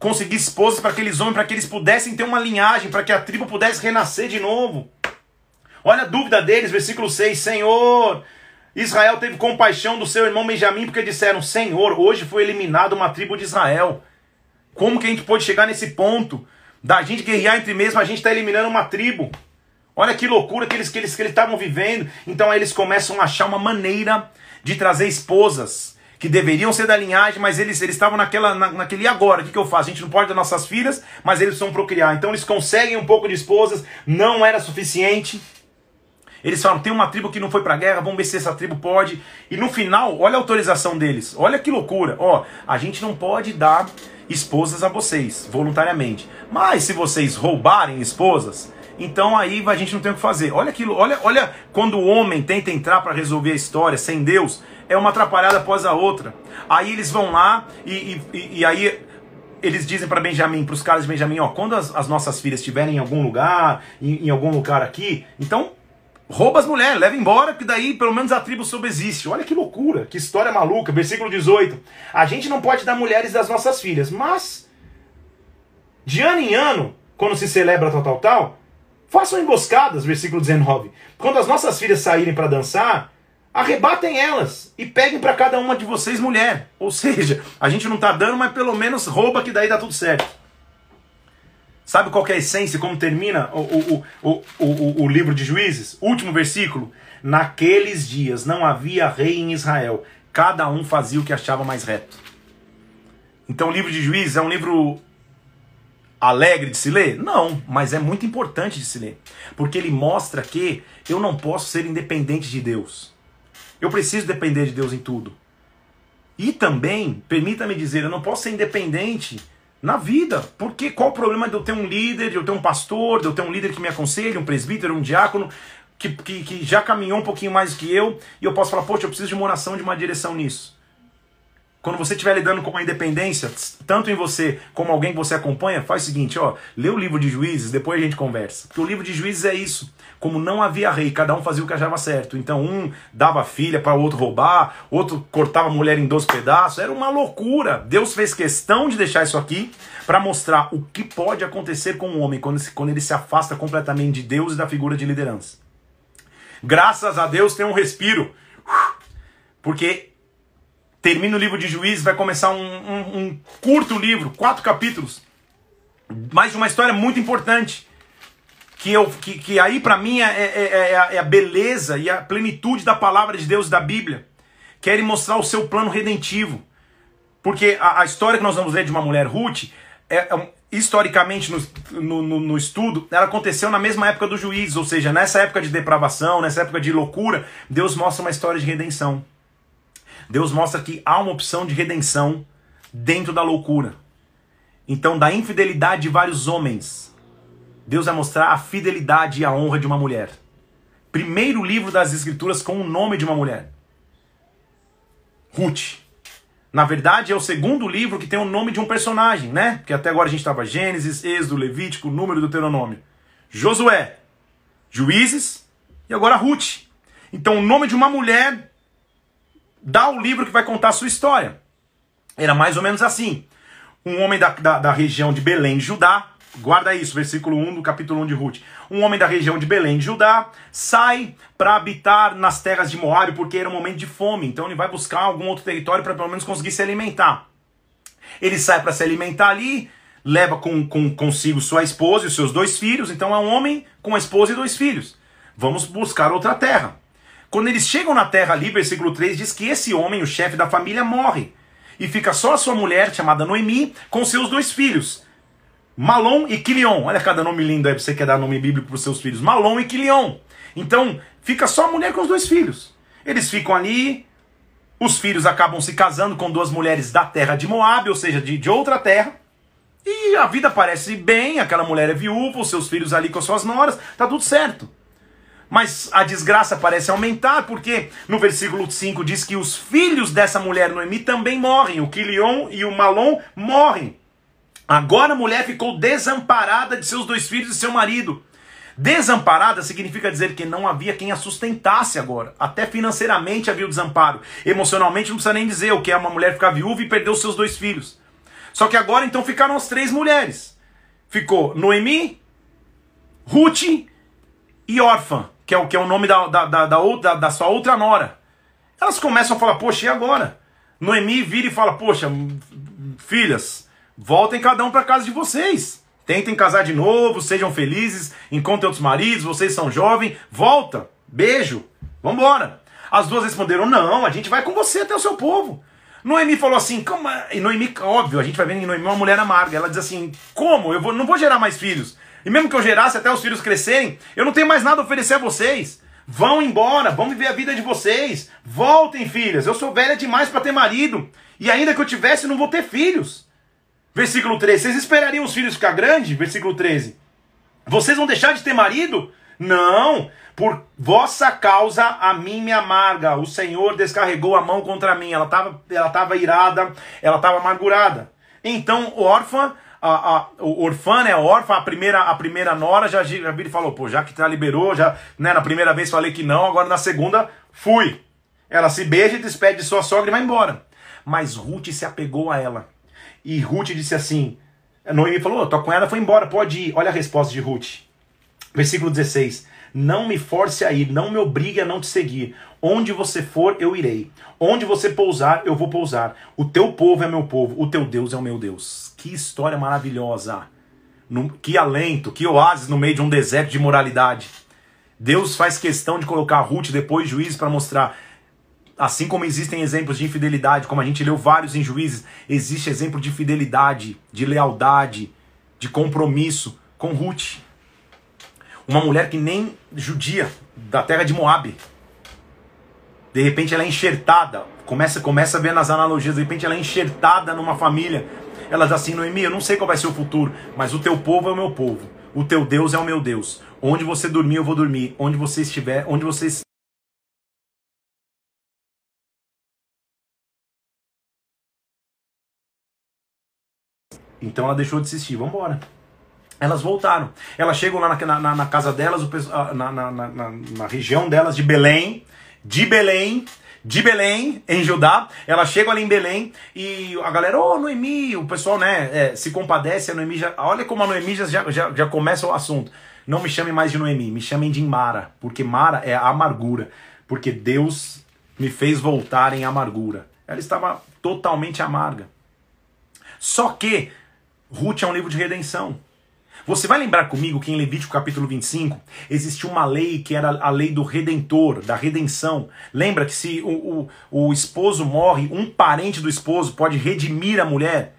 conseguir esposas para aqueles homens, para que eles pudessem ter uma linhagem, para que a tribo pudesse renascer de novo. Olha a dúvida deles, versículo 6: Senhor, Israel teve compaixão do seu irmão Benjamim, porque disseram: Senhor, hoje foi eliminada uma tribo de Israel. Como que a gente pode chegar nesse ponto? Da gente guerrear entre mesmo, a gente está eliminando uma tribo. Olha que loucura que eles que eles que eles estavam vivendo. Então aí eles começam a achar uma maneira de trazer esposas que deveriam ser da linhagem, mas eles eles estavam naquela na, naquele agora, o que, que eu faço? A gente não pode dar nossas filhas, mas eles precisam procriar. Então eles conseguem um pouco de esposas, não era suficiente. Eles falam, tem uma tribo que não foi pra guerra, vamos ver se essa tribo pode. E no final, olha a autorização deles. Olha que loucura. Ó, a gente não pode dar esposas a vocês, voluntariamente. Mas se vocês roubarem esposas, então aí a gente não tem o que fazer. Olha aquilo, olha, olha quando o homem tenta entrar para resolver a história sem Deus, é uma atrapalhada após a outra. Aí eles vão lá e, e, e aí eles dizem para Benjamim, para os caras de Benjamim, ó, quando as, as nossas filhas estiverem em algum lugar, em, em algum lugar aqui, então Rouba as mulheres, leva embora, que daí pelo menos a tribo subsiste. Olha que loucura, que história maluca. Versículo 18. A gente não pode dar mulheres das nossas filhas, mas de ano em ano, quando se celebra tal, tal, tal, façam emboscadas, versículo 19. Quando as nossas filhas saírem para dançar, arrebatem elas e peguem para cada uma de vocês mulher. Ou seja, a gente não está dando, mas pelo menos rouba que daí dá tudo certo. Sabe qual é a essência, como termina o, o, o, o, livro de Juízes? Último versículo. Naqueles dias não havia rei em Israel, cada um fazia o que achava mais reto. Então o livro de Juízes é um livro alegre de se ler? Não, mas é muito importante de se ler. Porque ele mostra que eu não posso ser independente de Deus. Eu preciso depender de Deus em tudo. E também, permita-me dizer, eu não posso ser independente na vida. Porque qual o problema de eu ter um líder, de eu ter um pastor, de eu ter um líder que me aconselhe, um presbítero, um diácono, que, que, que já caminhou um pouquinho mais que eu, e eu posso falar, poxa, eu preciso de uma oração, de uma direção nisso. Quando você estiver lidando com a independência, tanto em você como alguém que você acompanha, faz o seguinte, ó, lê o livro de Juízes, depois a gente conversa. Porque o livro de Juízes é isso. Como não havia rei, cada um fazia o que achava certo. Então um dava filha para o outro roubar, outro cortava a mulher em dois pedaços. Era uma loucura. Deus fez questão de deixar isso aqui para mostrar o que pode acontecer com o homem quando ele se afasta completamente de Deus e da figura de liderança. Graças a Deus tem um respiro. Porque termina o livro de Juízes, vai começar um, um, um curto livro, quatro capítulos, mas uma história muito importante. Que, eu, que, que aí para mim é, é, é, é, a beleza e a plenitude da palavra de Deus da Bíblia. Querem mostrar o seu plano redentivo. Porque a, a, história que nós vamos ler de uma mulher Ruth, é, é historicamente no, no, no, estudo, ela aconteceu na mesma época dos juízes, ou seja, nessa época de depravação, nessa época de loucura, Deus mostra uma história de redenção. Deus mostra que há uma opção de redenção dentro da loucura. Então, da infidelidade de vários homens, Deus vai mostrar a fidelidade e a honra de uma mulher. Primeiro livro das Escrituras com o nome de uma mulher. Ruth. Na verdade, é o segundo livro que tem o nome de um personagem, né? Porque até agora a gente estava Gênesis, Êxodo, Levítico, Número do Deuteronômio. Josué, Juízes e agora Ruth. Então, o nome de uma mulher dá o livro que vai contar a sua história. Era mais ou menos assim. Um homem da, da, da região de Belém, Judá, Guarda isso, versículo 1 do capítulo 1 de Ruth. Um homem da região de Belém Judá sai para habitar nas terras de Moabe porque era um momento de fome. Então ele vai buscar algum outro território para pelo menos conseguir se alimentar. Ele sai para se alimentar ali, leva com, com, consigo sua esposa e os seus dois filhos. Então é um homem com a esposa e dois filhos. Vamos buscar outra terra. Quando eles chegam na terra ali, versículo 3 diz que esse homem, o chefe da família, morre. E fica só a sua mulher, chamada Noemi, com seus dois filhos. Malom e Quilion. Olha cada nome lindo aí você quer dar nome bíblico pros seus filhos. Malom e Quilion. Então, fica só a mulher com os dois filhos. Eles ficam ali, os filhos acabam se casando com duas mulheres da terra de Moab, ou seja, de, de outra terra. E a vida parece bem, aquela mulher é viúva, os seus filhos ali com suas noras, tá tudo certo. Mas a desgraça parece aumentar, porque no versículo 5 diz que os filhos dessa mulher Noemi também morrem. O Quilion e o Malom morrem. Agora a mulher ficou desamparada de seus dois filhos e seu marido. Desamparada significa dizer que não havia quem a sustentasse agora. Até financeiramente havia o desamparo. Emocionalmente não precisa nem dizer o que é uma mulher ficar viúva e perder os seus dois filhos. Só que agora então ficaram as três mulheres. Ficou Noemi, Ruth e órfã, que é o que é o nome da, da, da, da, outra, da sua outra nora. Elas começam a falar, poxa, e agora? Noemi vira e fala, poxa, filhas, Voltem cada um para casa de vocês. Tentem casar de novo, sejam felizes, encontrem outros maridos, vocês são jovens, volta, beijo, vambora. As duas responderam: Não, a gente vai com você até o seu povo. Noemi falou assim: como? E Noemi, óbvio, a gente vai vendo em Noemi uma mulher amarga. Ela diz assim: Como? Eu vou, não vou gerar mais filhos. E mesmo que eu gerasse até os filhos crescerem, eu não tenho mais nada a oferecer a vocês. Vão embora, vão viver a vida de vocês. Voltem, filhas. Eu sou velha demais para ter marido. E ainda que eu tivesse, não vou ter filhos. Versículo 13. Vocês esperariam os filhos ficar grandes? Versículo 13. Vocês vão deixar de ter marido? Não. Por vossa causa a mim me amarga. O Senhor descarregou a mão contra mim. Ela estava ela tava irada, ela estava amargurada. Então, órfã, a, a, o orfã, né, a órfã, a primeira, a primeira nora, já, já vira e falou, pô, já que tá liberou, já, né, na primeira vez falei que não, agora na segunda, fui. Ela se beija e despede de sua sogra e vai embora. Mas Ruth se apegou a ela. E Ruth disse assim: Noemi falou: tua cunhada foi embora, pode ir. Olha a resposta de Ruth. Versículo 16: Não me force a ir, não me obrigue a não te seguir. Onde você for, eu irei. Onde você pousar, eu vou pousar. O teu povo é meu povo, o teu Deus é o meu Deus. Que história maravilhosa! Que alento, que oásis no meio de um deserto de moralidade. Deus faz questão de colocar Ruth depois juízes para mostrar Assim como existem exemplos de infidelidade, como a gente leu vários em juízes, existe exemplo de fidelidade, de lealdade, de compromisso com Ruth. Uma mulher que nem judia, da terra de Moab. De repente ela é enxertada, começa, começa a ver nas analogias, de repente ela é enxertada numa família. Ela diz assim, Noemi, eu não sei qual vai ser o futuro, mas o teu povo é o meu povo. O teu Deus é o meu Deus. Onde você dormir, eu vou dormir. Onde você estiver, onde você Então ela deixou de assistir, vamos embora. Elas voltaram. Elas chegam lá na, na, na casa delas, na, na, na região delas de Belém, de Belém, de Belém, em Judá. Elas chegam ali em Belém e a galera, ô oh, Noemi, o pessoal né, é, se compadece. A Noemi já, olha como a Noemi já, já, já começa o assunto. Não me chamem mais de Noemi, me chamem de Mara, porque Mara é a amargura. Porque Deus me fez voltar em amargura. Ela estava totalmente amarga. Só que Ruth é um livro de redenção. Você vai lembrar comigo que em Levítico capítulo 25 existia uma lei que era a lei do redentor, da redenção. Lembra que se o, o, o esposo morre, um parente do esposo pode redimir a mulher?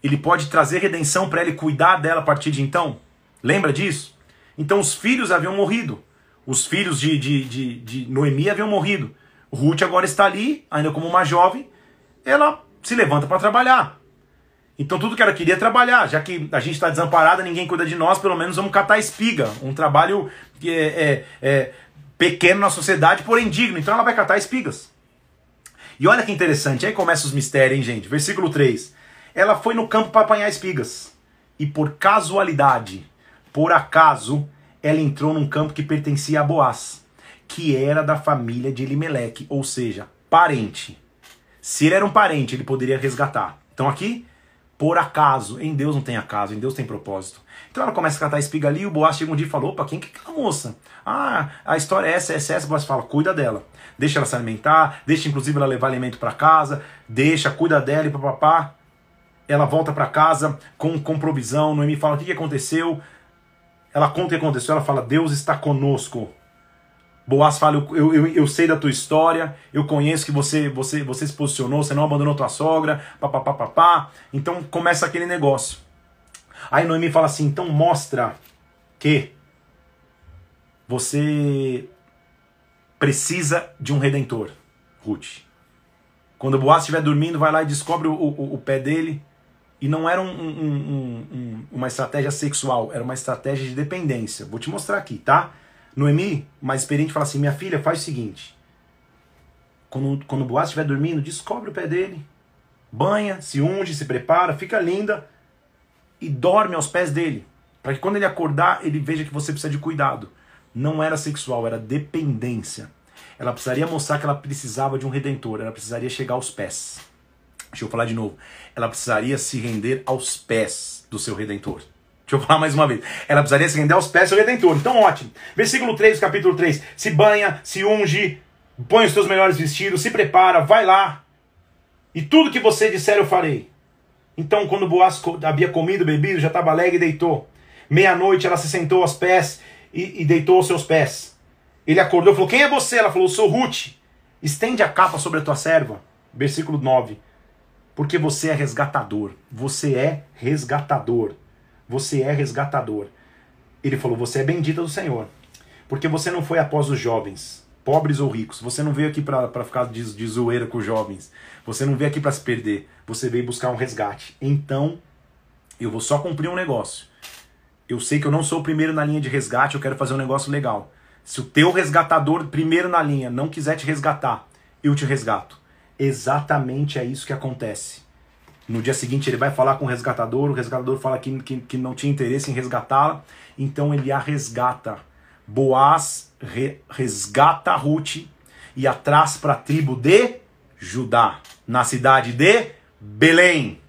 Ele pode trazer redenção para ele cuidar dela a partir de então? Lembra disso? Então os filhos haviam morrido. Os filhos de, de, de, de Noemi haviam morrido. Ruth agora está ali, ainda como uma jovem. Ela se levanta para trabalhar. Então tudo que ela queria é trabalhar, já que a gente está desamparada, ninguém cuida de nós, pelo menos vamos catar espiga. Um trabalho que é, é, é pequeno na sociedade, porém digno. Então ela vai catar espigas. E olha que interessante, aí começa os mistérios, hein, gente? Versículo 3. Ela foi no campo para apanhar espigas. E por casualidade, por acaso, ela entrou num campo que pertencia a Boaz, que era da família de Elimeleque, ou seja, parente. Se ele era um parente, ele poderia resgatar. Então aqui por acaso. Em Deus não tem acaso, em Deus tem propósito. Então ela começa a catar espiga ali o Boaz chega um dia e fala: opa, quem que é aquela moça? Ah, a história é essa, essa, essa. O Boaz fala: cuida dela. Deixa ela se alimentar, deixa inclusive ela levar alimento para casa, deixa, cuida dela e papapá. Ela volta para casa com, com provisão. Noemi fala: o que, que aconteceu? Ela conta o que aconteceu, ela fala: Deus está conosco. Boaz fala, eu, eu, eu, sei da tua história, eu conheço que você, você, você se posicionou, você não abandonou tua sogra, papapá, papá. Então começa aquele negócio. Aí Noemi fala assim, então mostra que você precisa de um redentor, Ruth. Quando Boaz estiver dormindo, vai lá e descobre o, o, o pé dele. E não era um, um, um, uma estratégia sexual, era uma estratégia de dependência. Vou te mostrar aqui, tá? Noemi, mais experiente, fala assim: Minha filha, faz o seguinte. Quando, quando o Boaz estiver dormindo, descobre o pé dele. Banha, se unge, se prepara, fica linda e dorme aos pés dele. Para que quando ele acordar, ele veja que você precisa de cuidado. Não era sexual, era dependência. Ela precisaria mostrar que ela precisava de um redentor, ela precisaria chegar aos pés. Deixa eu falar de novo. Ela precisaria se render aos pés do seu redentor. Deixa eu falar mais uma vez. Ela precisaria se render aos pés do Redentor. Então, ótimo. Versículo 3 capítulo 3. Se banha, se unge, põe os seus melhores vestidos, se prepara, vai lá. E tudo que você disser eu farei. Então, quando Boaz havia comido, bebido, já estava alegre e deitou. Meia-noite ela se sentou aos pés e, e deitou aos seus pés. Ele acordou e falou: Quem é você? Ela falou: Sou Ruth. Estende a capa sobre a tua serva. Versículo 9. Porque você é resgatador. Você é resgatador. Você é resgatador. Ele falou: Você é bendita do Senhor. Porque você não foi após os jovens, pobres ou ricos. Você não veio aqui para ficar de, de zoeira com os jovens. Você não veio aqui para se perder. Você veio buscar um resgate. Então, eu vou só cumprir um negócio. Eu sei que eu não sou o primeiro na linha de resgate, eu quero fazer um negócio legal. Se o teu resgatador, primeiro na linha, não quiser te resgatar, eu te resgato. Exatamente é isso que acontece. No dia seguinte ele vai falar com o resgatador, o resgatador fala que, que, que não tinha interesse em resgatá-la, então ele a resgata. Boaz re, resgata Ruth e a traz para a tribo de Judá, na cidade de Belém.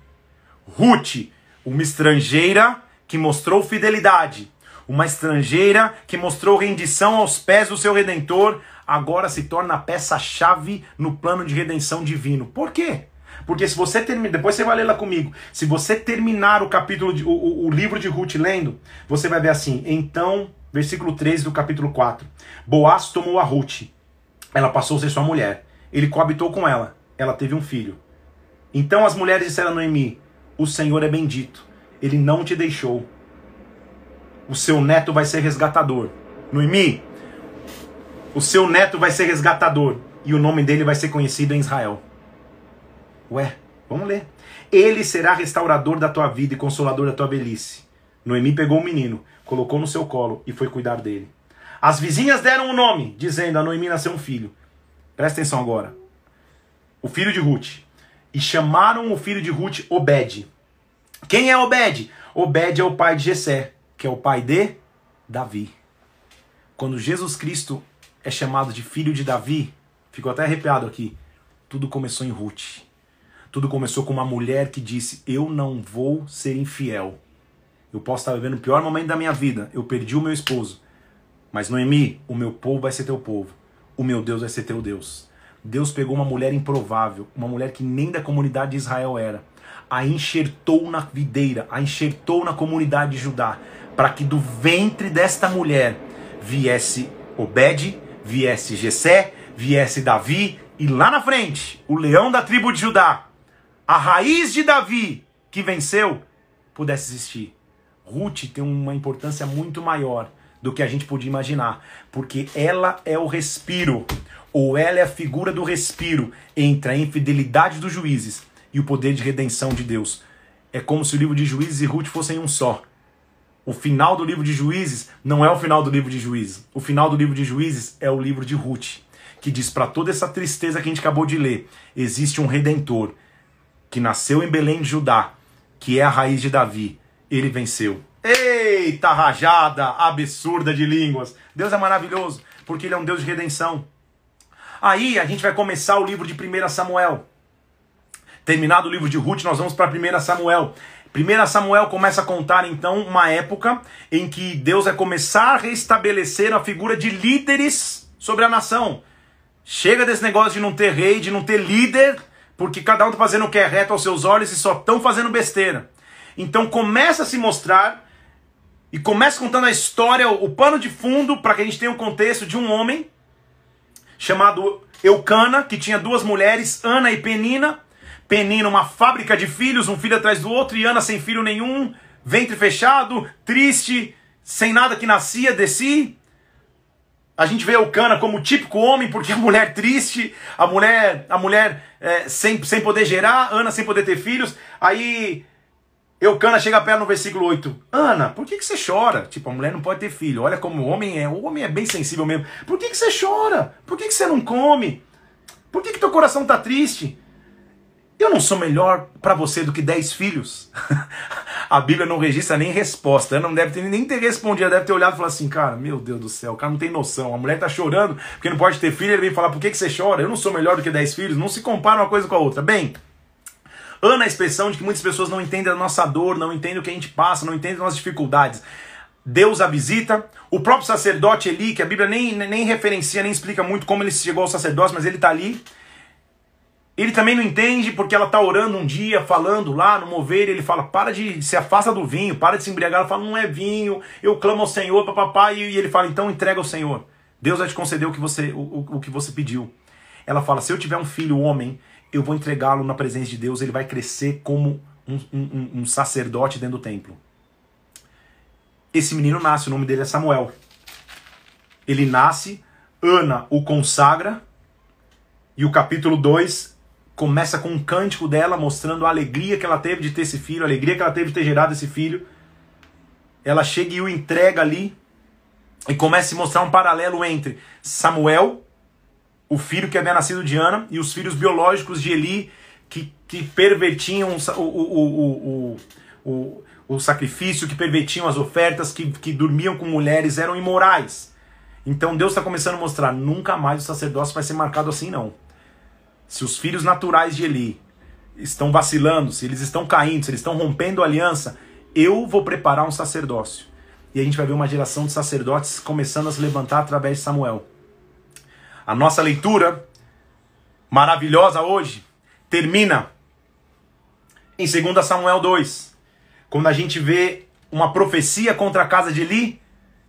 Ruth, uma estrangeira que mostrou fidelidade, uma estrangeira que mostrou rendição aos pés do seu redentor, agora se torna a peça-chave no plano de redenção divino. Por quê? Porque se você terminar, depois você vai ler lá comigo. Se você terminar o capítulo, de, o, o livro de Ruth lendo, você vai ver assim. Então, versículo 13 do capítulo 4. Boaz tomou a Ruth. Ela passou a ser sua mulher. Ele coabitou com ela. Ela teve um filho. Então as mulheres disseram a Noemi: O Senhor é bendito. Ele não te deixou. O seu neto vai ser resgatador. Noemi, o seu neto vai ser resgatador. E o nome dele vai ser conhecido em Israel. Ué, vamos ler. Ele será restaurador da tua vida e consolador da tua velhice. Noemi pegou o menino, colocou no seu colo e foi cuidar dele. As vizinhas deram o um nome, dizendo: A Noemi nasceu um filho. Presta atenção agora. O filho de Ruth. E chamaram o filho de Ruth Obed. Quem é Obed? Obed é o pai de Jessé, que é o pai de Davi. Quando Jesus Cristo é chamado de filho de Davi, ficou até arrepiado aqui. Tudo começou em Ruth. Tudo começou com uma mulher que disse: Eu não vou ser infiel. Eu posso estar vivendo o pior momento da minha vida. Eu perdi o meu esposo. Mas Noemi, o meu povo vai ser teu povo. O meu Deus vai ser teu Deus. Deus pegou uma mulher improvável, uma mulher que nem da comunidade de Israel era, a enxertou na videira, a enxertou na comunidade de Judá, para que do ventre desta mulher viesse Obed, viesse Jessé, viesse Davi e lá na frente, o leão da tribo de Judá, a raiz de Davi que venceu, pudesse existir. Ruth tem uma importância muito maior do que a gente podia imaginar, porque ela é o respiro, ou ela é a figura do respiro entre a infidelidade dos juízes e o poder de redenção de Deus. É como se o livro de Juízes e Ruth fossem um só. O final do livro de Juízes não é o final do livro de Juízes. O final do livro de Juízes é o livro de Ruth, que diz para toda essa tristeza que a gente acabou de ler, existe um redentor que nasceu em Belém de Judá, que é a raiz de Davi. Ele venceu. Eita rajada absurda de línguas. Deus é maravilhoso, porque ele é um Deus de redenção. Aí a gente vai começar o livro de 1 Samuel. Terminado o livro de Ruth, nós vamos para 1 Samuel. 1 Samuel começa a contar então uma época em que Deus vai começar a restabelecer a figura de líderes sobre a nação. Chega desse negócio de não ter rei, de não ter líder, porque cada um está fazendo o que é reto aos seus olhos e só estão fazendo besteira. Então começa a se mostrar e começa contando a história, o pano de fundo, para que a gente tenha um contexto de um homem chamado Eucana, que tinha duas mulheres, Ana e Penina. Penina, uma fábrica de filhos, um filho atrás do outro, e Ana sem filho nenhum, ventre fechado, triste, sem nada que nascia de si. A gente vê Eucana como típico homem, porque a mulher triste, a mulher, a mulher é, sem, sem poder gerar, Ana sem poder ter filhos. Aí Eucana chega perto no versículo 8. Ana, por que, que você chora? Tipo, a mulher não pode ter filho. Olha como o homem é. O homem é bem sensível mesmo. Por que, que você chora? Por que, que você não come? Por que, que teu coração tá triste? Eu não sou melhor para você do que dez filhos. a Bíblia não registra nem resposta. Ela não deve ter, nem ter respondido. Ela deve ter olhado e falado assim, cara, meu Deus do céu, o cara não tem noção. A mulher tá chorando porque não pode ter filho. Ele vem falar, por que, que você chora? Eu não sou melhor do que dez filhos. Não se compara uma coisa com a outra. Bem, Ana a expressão de que muitas pessoas não entendem a nossa dor, não entendem o que a gente passa, não entendem as nossas dificuldades. Deus a visita. O próprio sacerdote Eli, que a Bíblia nem, nem referencia, nem explica muito como ele chegou ao sacerdócio, mas ele está ali. Ele também não entende porque ela está orando um dia, falando lá no mover, ele fala: para de se afasta do vinho, para de se embriagar. Ela fala: não é vinho, eu clamo ao Senhor, papapá. E ele fala: então entrega ao Senhor. Deus vai te conceder o que você, o, o, o que você pediu. Ela fala: se eu tiver um filho homem, eu vou entregá-lo na presença de Deus, ele vai crescer como um, um, um, sacerdote dentro do templo. Esse menino nasce, o nome dele é Samuel. Ele nasce, Ana o consagra, e o capítulo 2 começa com um cântico dela mostrando a alegria que ela teve de ter esse filho, a alegria que ela teve de ter gerado esse filho. Ela chega e o entrega ali, e começa a mostrar um paralelo entre Samuel o filho que havia nascido de Ana e os filhos biológicos de Eli que, que pervertiam o, o, o, o, o, sacrifício, que pervertiam as ofertas, que, que dormiam com mulheres, eram imorais. Então Deus está começando a mostrar: nunca mais o sacerdócio vai ser marcado assim, não. Se os filhos naturais de Eli estão vacilando, se eles estão caindo, se eles estão rompendo a aliança, eu vou preparar um sacerdócio. E a gente vai ver uma geração de sacerdotes começando a se levantar através de Samuel. A nossa leitura maravilhosa hoje termina em 2 Samuel 2, quando a gente vê uma profecia contra a casa de Eli,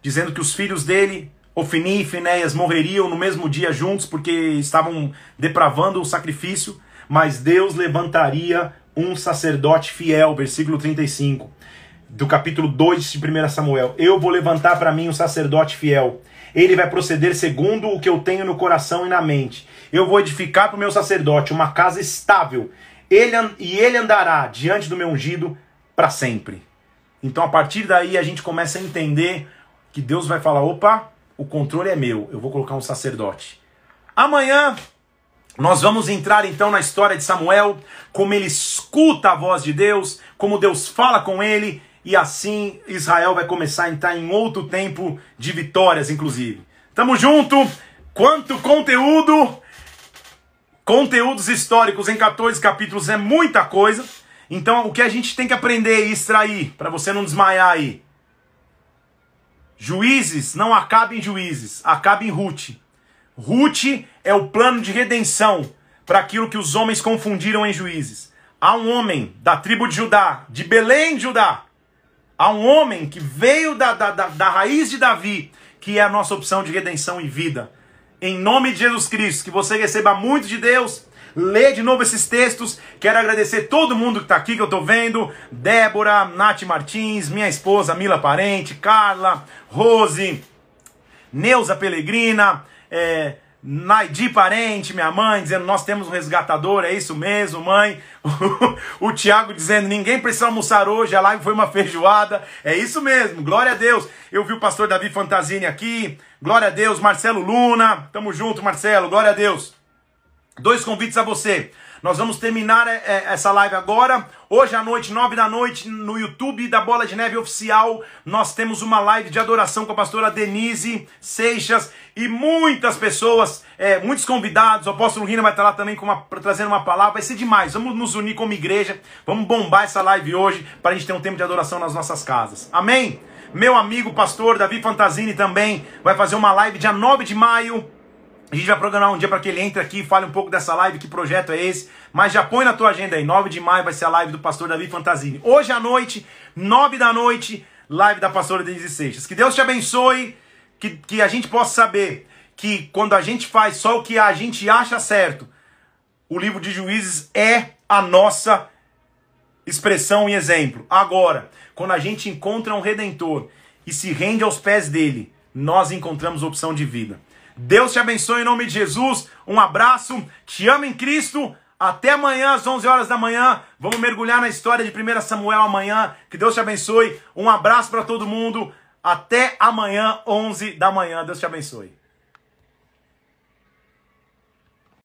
dizendo que os filhos dele, Ofni e Finéias, morreriam no mesmo dia juntos porque estavam depravando o sacrifício, mas Deus levantaria um sacerdote fiel, versículo 35 do capítulo 2 de 1 Samuel. Eu vou levantar para mim um sacerdote fiel ele vai proceder segundo o que eu tenho no coração e na mente. Eu vou edificar para o meu sacerdote uma casa estável, ele, e ele andará diante do meu ungido para sempre. Então, a partir daí, a gente começa a entender que Deus vai falar: opa, o controle é meu, eu vou colocar um sacerdote. Amanhã, nós vamos entrar então na história de Samuel, como ele escuta a voz de Deus, como Deus fala com ele e assim Israel vai começar a entrar em outro tempo de vitórias, inclusive. Tamo junto! Quanto conteúdo! Conteúdos históricos em 14 capítulos é muita coisa. Então, o que a gente tem que aprender e extrair, para você não desmaiar aí. Juízes não acaba em juízes, acaba em Ruth. Ruth é o plano de redenção para aquilo que os homens confundiram em juízes. Há um homem da tribo de Judá, de Belém, Judá, Há um homem que veio da, da, da, da raiz de Davi, que é a nossa opção de redenção e vida. Em nome de Jesus Cristo, que você receba muito de Deus. Lê de novo esses textos. Quero agradecer todo mundo que está aqui, que eu estou vendo. Débora, Nath Martins, minha esposa Mila Parente, Carla, Rose, Neuza Pelegrina, é, Naidi Parente, minha mãe, dizendo: Nós temos um resgatador, é isso mesmo, mãe. o Tiago dizendo: Ninguém precisa almoçar hoje, a live foi uma feijoada. É isso mesmo, glória a Deus. Eu vi o pastor Davi Fantasini aqui, glória a Deus. Marcelo Luna, tamo junto, Marcelo, glória a Deus. Dois convites a você. Nós vamos terminar é, é, essa live agora. Hoje à noite, nove da noite, no YouTube da Bola de Neve Oficial, nós temos uma live de adoração com a pastora Denise Seixas e muitas pessoas, é, muitos convidados. O apóstolo Rina vai estar lá também com uma, trazendo uma palavra. Vai ser demais. Vamos nos unir como igreja. Vamos bombar essa live hoje para a gente ter um tempo de adoração nas nossas casas. Amém? Meu amigo pastor Davi Fantasini também vai fazer uma live dia 9 de maio a gente vai programar um dia para que ele entre aqui e fale um pouco dessa live, que projeto é esse. Mas já põe na tua agenda aí, 9 de maio vai ser a live do pastor Davi Fantasini. Hoje à noite, 9 da noite, live da pastora Denise Seixas. Que Deus te abençoe, que, que a gente possa saber que quando a gente faz só o que a gente acha certo, o livro de Juízes é a nossa expressão e exemplo. Agora, quando a gente encontra um redentor e se rende aos pés dele, nós encontramos opção de vida. Deus te abençoe em nome de Jesus. Um abraço. Te amo em Cristo. Até amanhã às 11 horas da manhã. Vamos mergulhar na história de 1 Samuel amanhã. Que Deus te abençoe. Um abraço para todo mundo. Até amanhã, 11 da manhã. Deus te abençoe.